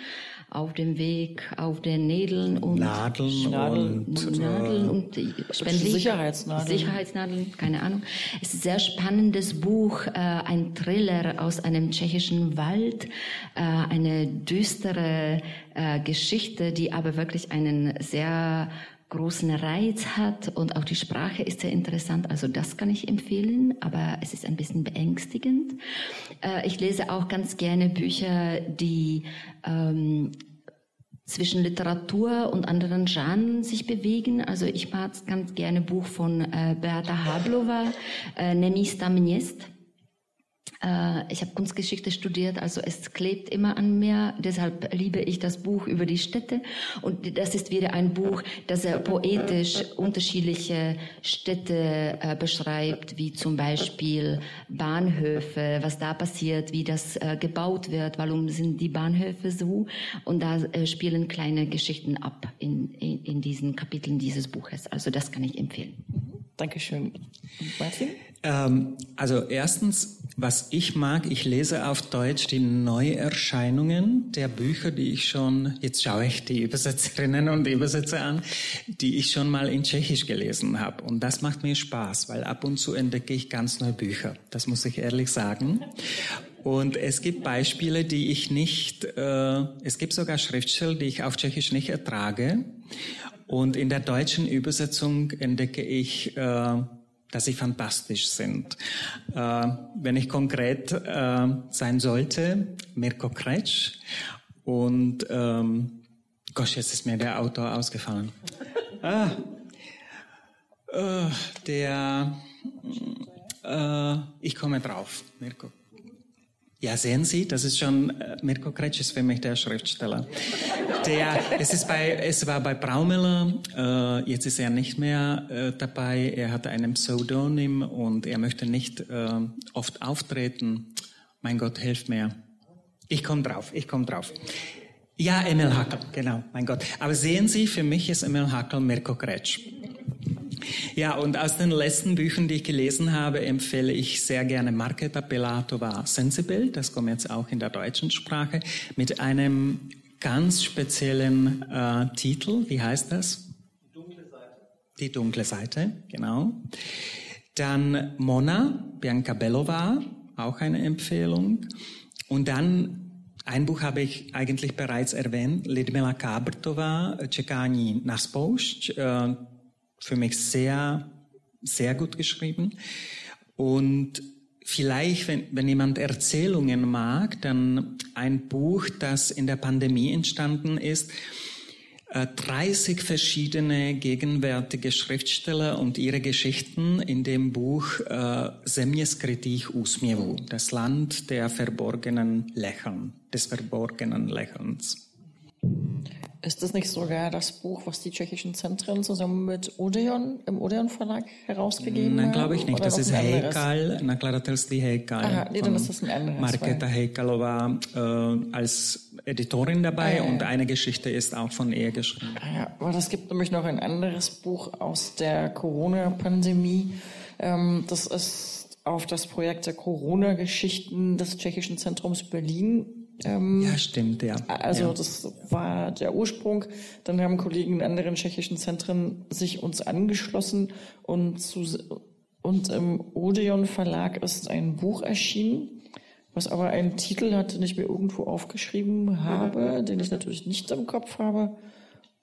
auf dem Weg auf den Nädeln und Nadeln, Nadeln und, Nadeln und Spendlik, Sicherheitsnadeln. Sicherheitsnadeln, keine Ahnung. Es ist ein sehr spannendes Buch, äh, ein Thriller aus einem tschechischen Wald, äh, eine düstere äh, Geschichte, die aber wirklich einen sehr großen Reiz hat und auch die Sprache ist sehr interessant. Also das kann ich empfehlen, aber es ist ein bisschen beängstigend. Äh, ich lese auch ganz gerne Bücher, die ähm, zwischen Literatur und anderen Genres sich bewegen. Also ich mag ganz gerne Buch von äh, Beata Hablova, äh, Nemista Mnest. Äh, ich habe Kunstgeschichte studiert, also es klebt immer an mir. Deshalb liebe ich das Buch über die Städte. Und das ist wieder ein Buch, das poetisch unterschiedliche Städte äh, beschreibt, wie zum Beispiel Bahnhöfe, was da passiert, wie das äh, gebaut wird, warum sind die Bahnhöfe so. Und da spielen kleine Geschichten ab in, in, in diesen Kapiteln dieses Buches. Also das kann ich empfehlen. Dankeschön. Martin? Ähm, also erstens, was ich mag, ich lese auf Deutsch die Neuerscheinungen der Bücher, die ich schon, jetzt schaue ich die Übersetzerinnen und Übersetzer an, die ich schon mal in Tschechisch gelesen habe. Und das macht mir Spaß, weil ab und zu entdecke ich ganz neue Bücher. Das muss ich ehrlich sagen. Und es gibt Beispiele, die ich nicht, äh, es gibt sogar Schriftstellen, die ich auf Tschechisch nicht ertrage. Und in der deutschen Übersetzung entdecke ich, äh, dass sie fantastisch sind. Äh, wenn ich konkret äh, sein sollte, Mirko Kretsch und ähm, Gosh, jetzt ist mir der Autor ausgefallen. [LAUGHS] Ah, äh, der, äh, ich komme drauf, Mirko. Ja, sehen Sie, das ist schon, äh, Mirko Kretsch ist für mich der Schriftsteller. Der, es, ist bei, es war bei Braumiller, äh, jetzt ist er nicht mehr äh, dabei, er hat einen Pseudonym und er möchte nicht äh, oft auftreten. Mein Gott, hilf mir. Ich komme drauf, ich komme drauf. Ja, Emil Hackel, genau, mein Gott. Aber sehen Sie, für mich ist Emil Hackel Mirko Kretsch. Ja, und aus den letzten Büchern, die ich gelesen habe, empfehle ich sehr gerne Marketa Pelatova Sensible, das kommt jetzt auch in der deutschen Sprache, mit einem ganz speziellen äh, Titel. Wie heißt das? Die dunkle Seite. Die dunkle Seite, genau. Dann Mona, Bianca Belova, auch eine Empfehlung. Und dann ein Buch habe ich eigentlich bereits erwähnt, Lidmila Kabrtova, Čekání na spoušť, für mich sehr, sehr gut geschrieben. Und vielleicht, wenn, wenn jemand Erzählungen mag, dann ein Buch, das in der Pandemie entstanden ist, 30 äh, verschiedene gegenwärtige Schriftsteller und ihre Geschichten in dem Buch äh, skrytých úsměvů, das Land der verborgenen Lächeln, des verborgenen Lächelns. Ist das nicht sogar das Buch, was die tschechischen Zentren zusammen mit Odeon im Odeon Verlag herausgegeben haben? Nein, glaube ich nicht. Oder das ist Hejkal, nakladatelství Hejkal. Aha, nee, dann ist das ein anderes. Marketa Hejkalova äh, als Editorin dabei ah, ja. und eine Geschichte ist auch von ihr geschrieben. Ah, ja, aber es gibt nämlich noch ein anderes Buch aus der Corona-Pandemie. Ähm, das ist auf das Projekt der Corona-Geschichten des Tschechischen Zentrums Berlin ähm, ja, stimmt, ja. Also ja. das war der Ursprung. Dann haben Kollegen in anderen tschechischen Zentren sich uns angeschlossen und, zu, und im Odeon Verlag ist ein Buch erschienen, was aber einen Titel hat, den ich mir irgendwo aufgeschrieben habe, den ich natürlich nicht im Kopf habe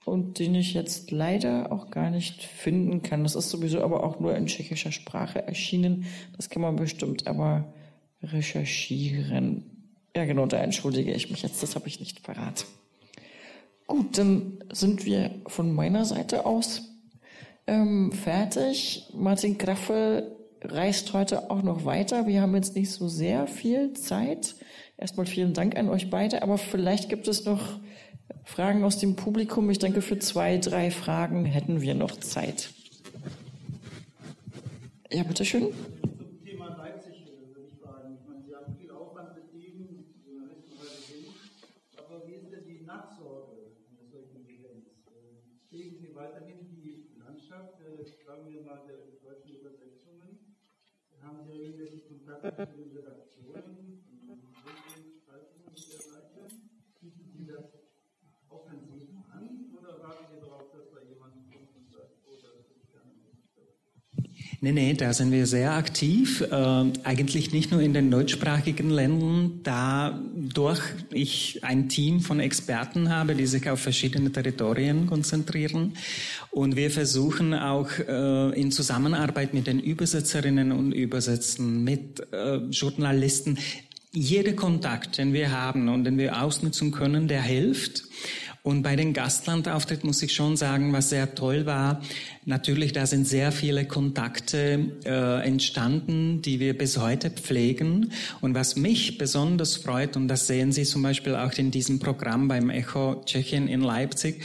und den ich jetzt leider auch gar nicht finden kann. Das ist sowieso aber auch nur in tschechischer Sprache erschienen. Das kann man bestimmt aber recherchieren. Ja, genau, da entschuldige ich mich jetzt, das habe ich nicht parat. Gut, dann sind wir von meiner Seite aus ähm, fertig. Martin Graffel reist heute auch noch weiter. Wir haben jetzt nicht so sehr viel Zeit. Erstmal vielen Dank an euch beide, aber vielleicht gibt es noch Fragen aus dem Publikum. Ich denke, für zwei, drei Fragen hätten wir noch Zeit. Ja, bitteschön. Kontakte Ingresi sul Nee, nee, da sind wir sehr aktiv. Äh, eigentlich nicht nur in den deutschsprachigen Ländern, da durch ich ein Team von Experten habe, die sich auf verschiedene Territorien konzentrieren. Und wir versuchen auch äh, in Zusammenarbeit mit den Übersetzerinnen und Übersetzern, mit äh, Journalisten, jeder Kontakt, den wir haben und den wir ausnutzen können, der hilft. Und bei den Gastlandauftritt muss ich schon sagen, was sehr toll war, natürlich, da sind sehr viele Kontakte äh, entstanden, die wir bis heute pflegen. Und was mich besonders freut, und das sehen Sie zum Beispiel auch in diesem Programm beim Echo Tschechien in Leipzig,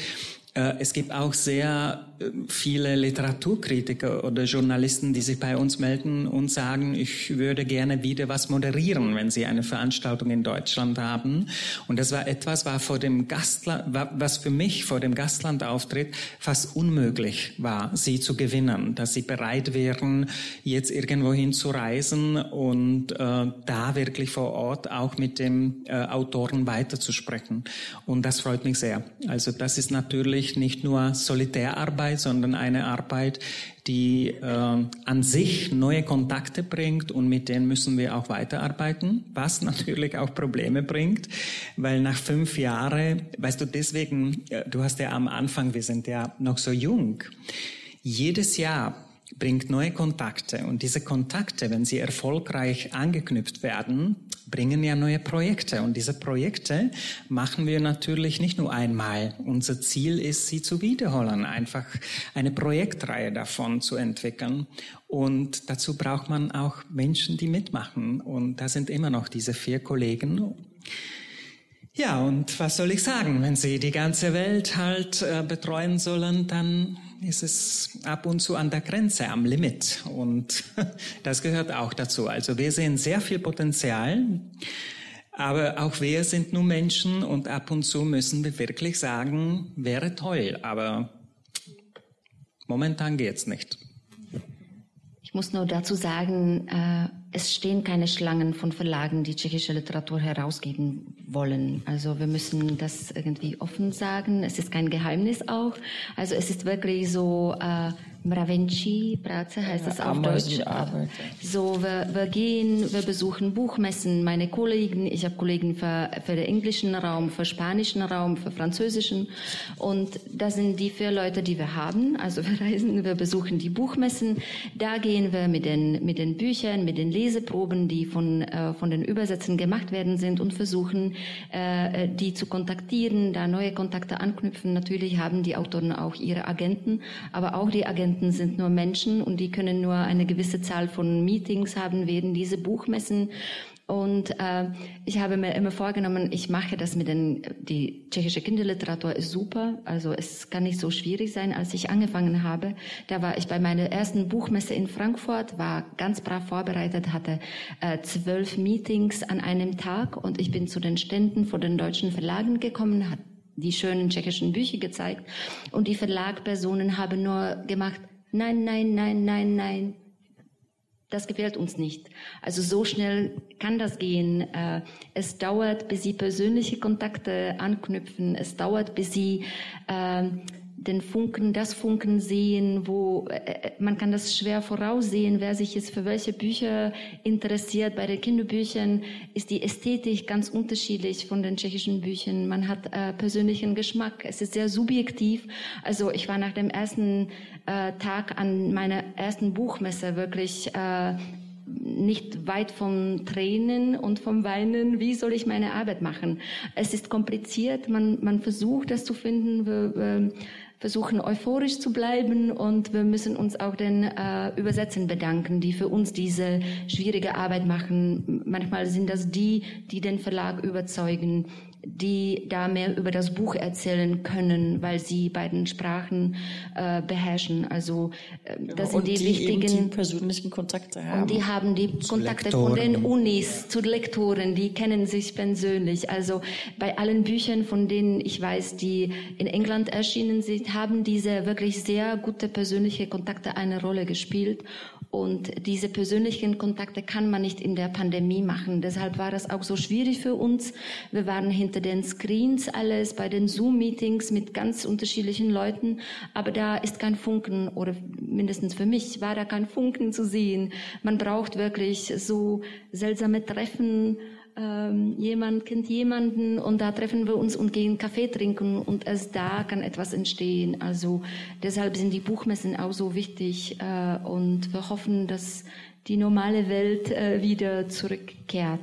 äh, es gibt auch sehr viele Literaturkritiker oder Journalisten, die sich bei uns melden und sagen, ich würde gerne wieder was moderieren, wenn Sie eine Veranstaltung in Deutschland haben. Und das war etwas, war vor dem Gastland, was für mich vor dem Gastlandauftritt fast unmöglich war, sie zu gewinnen, dass sie bereit wären, jetzt irgendwohin zu reisen und äh, da wirklich vor Ort auch mit dem äh, Autoren weiterzusprechen. Und das freut mich sehr. Also das ist natürlich nicht nur Solitärarbeit, Arbeit, sondern eine Arbeit, die äh, an sich neue Kontakte bringt und mit denen müssen wir auch weiterarbeiten, was [LAUGHS] natürlich auch Probleme bringt, weil nach fünf Jahren, weißt du, deswegen, äh, du hast ja am Anfang, wir sind ja noch so jung, jedes Jahr bringt neue Kontakte und diese Kontakte, wenn sie erfolgreich angeknüpft werden, bringen ja neue Projekte und diese Projekte machen wir natürlich nicht nur einmal. Unser Ziel ist, sie zu wiederholen, einfach eine Projektreihe davon zu entwickeln und dazu braucht man auch Menschen, die mitmachen und da sind immer noch diese vier Kollegen ja, und was soll ich sagen? Wenn Sie die ganze Welt halt äh, betreuen sollen, dann ist es ab und zu an der Grenze, am Limit. Und [LAUGHS] das gehört auch dazu. Also wir sehen sehr viel Potenzial, aber auch wir sind nur Menschen und ab und zu müssen wir wirklich sagen, wäre toll, aber momentan geht's nicht. Ich muss nur dazu sagen, äh es stehen keine Schlangen von Verlagen, die tschechische Literatur herausgeben wollen. Also wir müssen das irgendwie offen sagen. Es ist kein Geheimnis auch. Also es ist wirklich so, äh, Mravenci Praze heißt das auf Deutsch. So, wir, wir gehen, wir besuchen Buchmessen. Meine Kollegen, ich habe Kollegen für, für den englischen Raum, für spanischen Raum, für französischen. Und das sind die vier Leute, die wir haben. Also wir reisen, wir besuchen die Buchmessen. Da gehen wir mit den, mit den Büchern, mit den Leseproben, die von, äh, von den Übersetzern gemacht werden sind und versuchen, äh, die zu kontaktieren, da neue Kontakte anknüpfen. Natürlich haben die Autoren auch ihre Agenten, aber auch die Agenten Studenten sind nur Menschen und die können nur eine gewisse Zahl von Meetings haben, werden diese Buchmessen. Und äh, ich habe mir immer vorgenommen, ich mache das mit den, die tschechische Kinderliteratur ist super, also es kann nicht so schwierig sein. Als ich angefangen habe, da war ich bei meiner ersten Buchmesse in Frankfurt, war ganz brav vorbereitet, hatte äh, zwölf Meetings an einem Tag und ich bin zu den Ständen vor den deutschen Verlagen gekommen, hat die schönen tschechischen Bücher gezeigt und die Verlagpersonen haben nur gemacht, nein, nein, nein, nein, nein. Das gefällt uns nicht. Also so schnell kann das gehen. Äh, es dauert, bis Sie persönliche Kontakte anknüpfen. Es dauert, bis Sie äh, den Funken, das Funken sehen, wo äh, äh, man kann das schwer voraussehen, wer sich jetzt für welche Bücher interessiert. Bei den Kinderbüchern ist die Ästhetik ganz unterschiedlich von den tschechischen Büchern. Man hat äh, persönlichen Geschmack. Es ist sehr subjektiv. Also ich war nach dem ersten äh, Tag an meiner ersten Buchmesse wirklich äh, nicht weit vom Tränen und vom Weinen. Wie soll ich meine Arbeit machen? Es ist kompliziert. Man, man versucht, das zu finden. Versuchen euphorisch zu bleiben und wir müssen uns auch den äh, Übersetzern bedanken, die für uns diese schwierige Arbeit machen. Manchmal sind das die, die den Verlag überzeugen, die da mehr über das Buch erzählen können, weil sie beiden Sprachen äh, beherrschen. Also äh, das ja, sind die, die wichtigen die persönlichen Kontakte haben. Und die haben die zu Kontakte Lektoren. von den Unis zu Lektoren, die kennen sich persönlich. Also bei allen Büchern, von denen ich weiß, die in England erschienen sind, haben diese wirklich sehr gute persönliche Kontakte eine Rolle gespielt. Und diese persönlichen Kontakte kann man nicht in der Pandemie machen. Deshalb war das auch so schwierig für uns. Wir waren hinter den Screens alles, bei den Zoom-Meetings mit ganz unterschiedlichen Leuten. Aber da ist kein Funken, oder mindestens für mich war da kein Funken zu sehen. Man braucht wirklich so seltsame Treffen, ähm, jemand kennt jemanden und da treffen wir uns und gehen Kaffee trinken und erst da kann etwas entstehen. Also deshalb sind die Buchmessen auch so wichtig äh, und wir hoffen, dass die normale Welt äh, wieder zurückkehrt.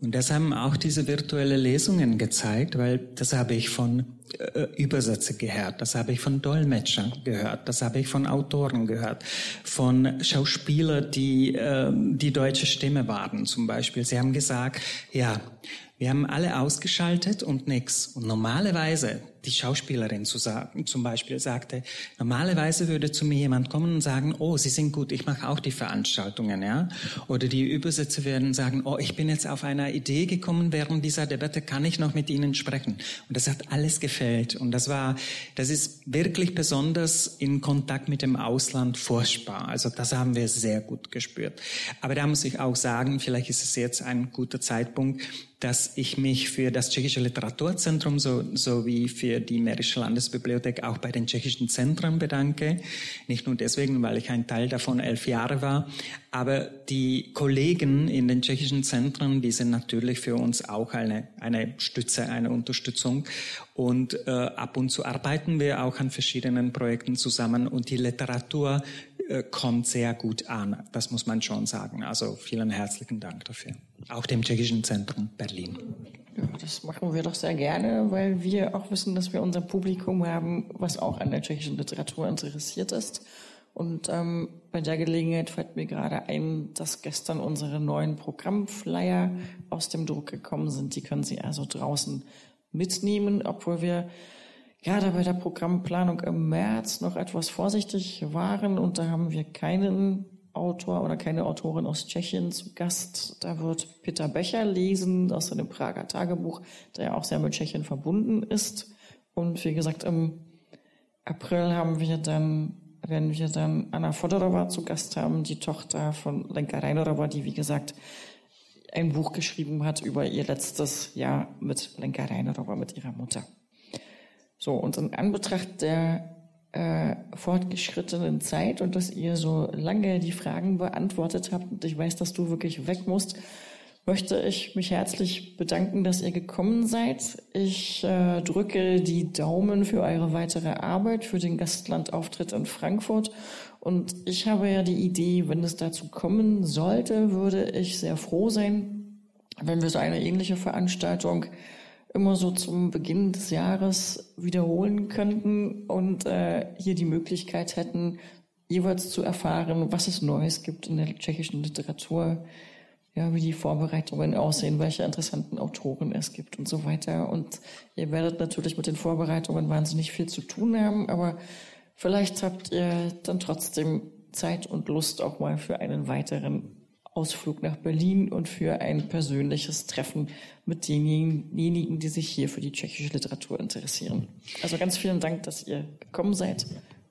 Und das haben auch diese virtuelle Lesungen gezeigt, weil das habe ich von äh, Übersetzer gehört, das habe ich von Dolmetschern gehört, das habe ich von Autoren gehört, von Schauspielern, die äh, die deutsche Stimme waren zum Beispiel. Sie haben gesagt, ja, wir haben alle ausgeschaltet und nix. Und normalerweise die Schauspielerin zu sagen, zum Beispiel sagte, normalerweise würde zu mir jemand kommen und sagen, oh, Sie sind gut, ich mache auch die Veranstaltungen, ja. Oder die Übersetzer werden sagen, oh, ich bin jetzt auf einer Idee gekommen, während dieser Debatte kann ich noch mit Ihnen sprechen. Und das hat alles gefällt. Und das war, das ist wirklich besonders in Kontakt mit dem Ausland furchtbar. Also das haben wir sehr gut gespürt. Aber da muss ich auch sagen, vielleicht ist es jetzt ein guter Zeitpunkt, dass ich mich für das Tschechische Literaturzentrum so, sowie für die Mährische Landesbibliothek auch bei den tschechischen Zentren bedanke. Nicht nur deswegen, weil ich ein Teil davon elf Jahre war, aber die Kollegen in den tschechischen Zentren, die sind natürlich für uns auch eine, eine Stütze, eine Unterstützung. Und äh, ab und zu arbeiten wir auch an verschiedenen Projekten zusammen und die Literatur äh, kommt sehr gut an. Das muss man schon sagen. Also vielen herzlichen Dank dafür. Auch dem Tschechischen Zentrum Berlin. Das machen wir doch sehr gerne, weil wir auch wissen, dass wir unser Publikum haben, was auch an der tschechischen Literatur interessiert ist. Und ähm, bei der Gelegenheit fällt mir gerade ein, dass gestern unsere neuen Programmflyer aus dem Druck gekommen sind. Die können Sie also draußen mitnehmen, obwohl wir gerade bei der Programmplanung im März noch etwas vorsichtig waren und da haben wir keinen Autor oder keine Autorin aus Tschechien zu Gast. Da wird Peter Becher lesen aus seinem Prager Tagebuch, der ja auch sehr mit Tschechien verbunden ist. Und wie gesagt, im April haben wir dann, werden wir dann Anna Fodorova zu Gast haben, die Tochter von Lenka Reinerova, die wie gesagt ein Buch geschrieben hat über ihr letztes Jahr mit Lenka Reinerova, mit ihrer Mutter. So, und in Anbetracht der äh, fortgeschrittenen Zeit und dass ihr so lange die Fragen beantwortet habt und ich weiß, dass du wirklich weg musst, möchte ich mich herzlich bedanken, dass ihr gekommen seid. Ich äh, drücke die Daumen für eure weitere Arbeit, für den Gastlandauftritt in Frankfurt. Und ich habe ja die Idee, wenn es dazu kommen sollte, würde ich sehr froh sein, wenn wir so eine ähnliche Veranstaltung immer so zum Beginn des Jahres wiederholen könnten und äh, hier die Möglichkeit hätten, jeweils zu erfahren, was es Neues gibt in der tschechischen Literatur, ja, wie die Vorbereitungen aussehen, welche interessanten Autoren es gibt und so weiter. Und ihr werdet natürlich mit den Vorbereitungen wahnsinnig viel zu tun haben, aber vielleicht habt ihr dann trotzdem Zeit und Lust auch mal für einen weiteren Ausflug nach Berlin und für ein persönliches Treffen mit denjenigen, die sich hier für die tschechische Literatur interessieren. Also ganz vielen Dank, dass ihr gekommen seid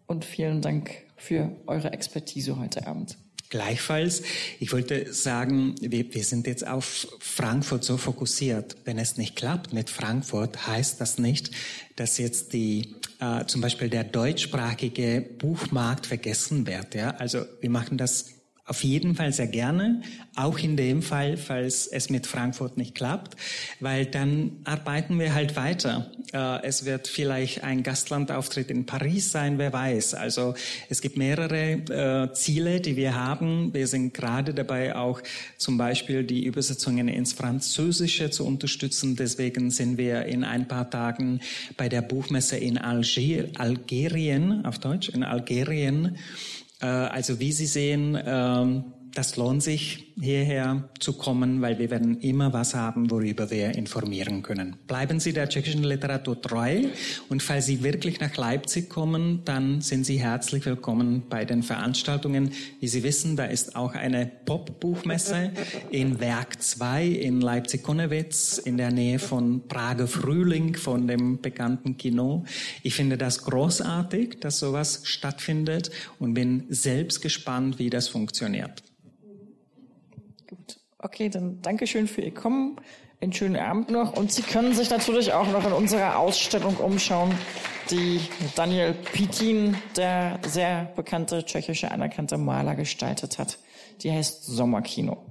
und vielen Dank für eure Expertise heute Abend. Gleichfalls, ich wollte sagen, wir, wir sind jetzt auf Frankfurt so fokussiert. Wenn es nicht klappt mit Frankfurt, heißt das nicht, dass jetzt die äh, zum Beispiel der deutschsprachige Buchmarkt vergessen wird. Ja? Also wir machen das auf jeden Fall sehr gerne, auch in dem Fall, falls es mit Frankfurt nicht klappt, weil dann arbeiten wir halt weiter. Äh, es wird vielleicht ein Gastlandauftritt in Paris sein, wer weiß. Also es gibt mehrere äh, Ziele, die wir haben. Wir sind gerade dabei, auch zum Beispiel die Übersetzungen ins Französische zu unterstützen. Deswegen sind wir in ein paar Tagen bei der Buchmesse in Alger, Algerien, auf Deutsch, in Algerien. Äh, also wie Sie sehen, ähm, das lohnt sich, hierher zu kommen, weil wir werden immer was haben, worüber wir informieren können. Bleiben Sie der tschechischen Literatur treu und falls Sie wirklich nach Leipzig kommen, dann sind Sie herzlich willkommen bei den Veranstaltungen. Wie Sie wissen, da ist auch eine Pop-Buchmesse in Werk 2 in Leipzig-Konnewitz in der Nähe von Prager Frühling von dem bekannten Kino. Ich finde das großartig, dass sowas stattfindet und bin selbst gespannt, wie das funktioniert. Okay, dann Dankeschön für Ihr Kommen. Einen schönen Abend noch. Und Sie können sich natürlich auch noch in unserer Ausstellung umschauen, die Daniel Pitin, der sehr bekannte tschechische anerkannte Maler, gestaltet hat. Die heißt Sommerkino.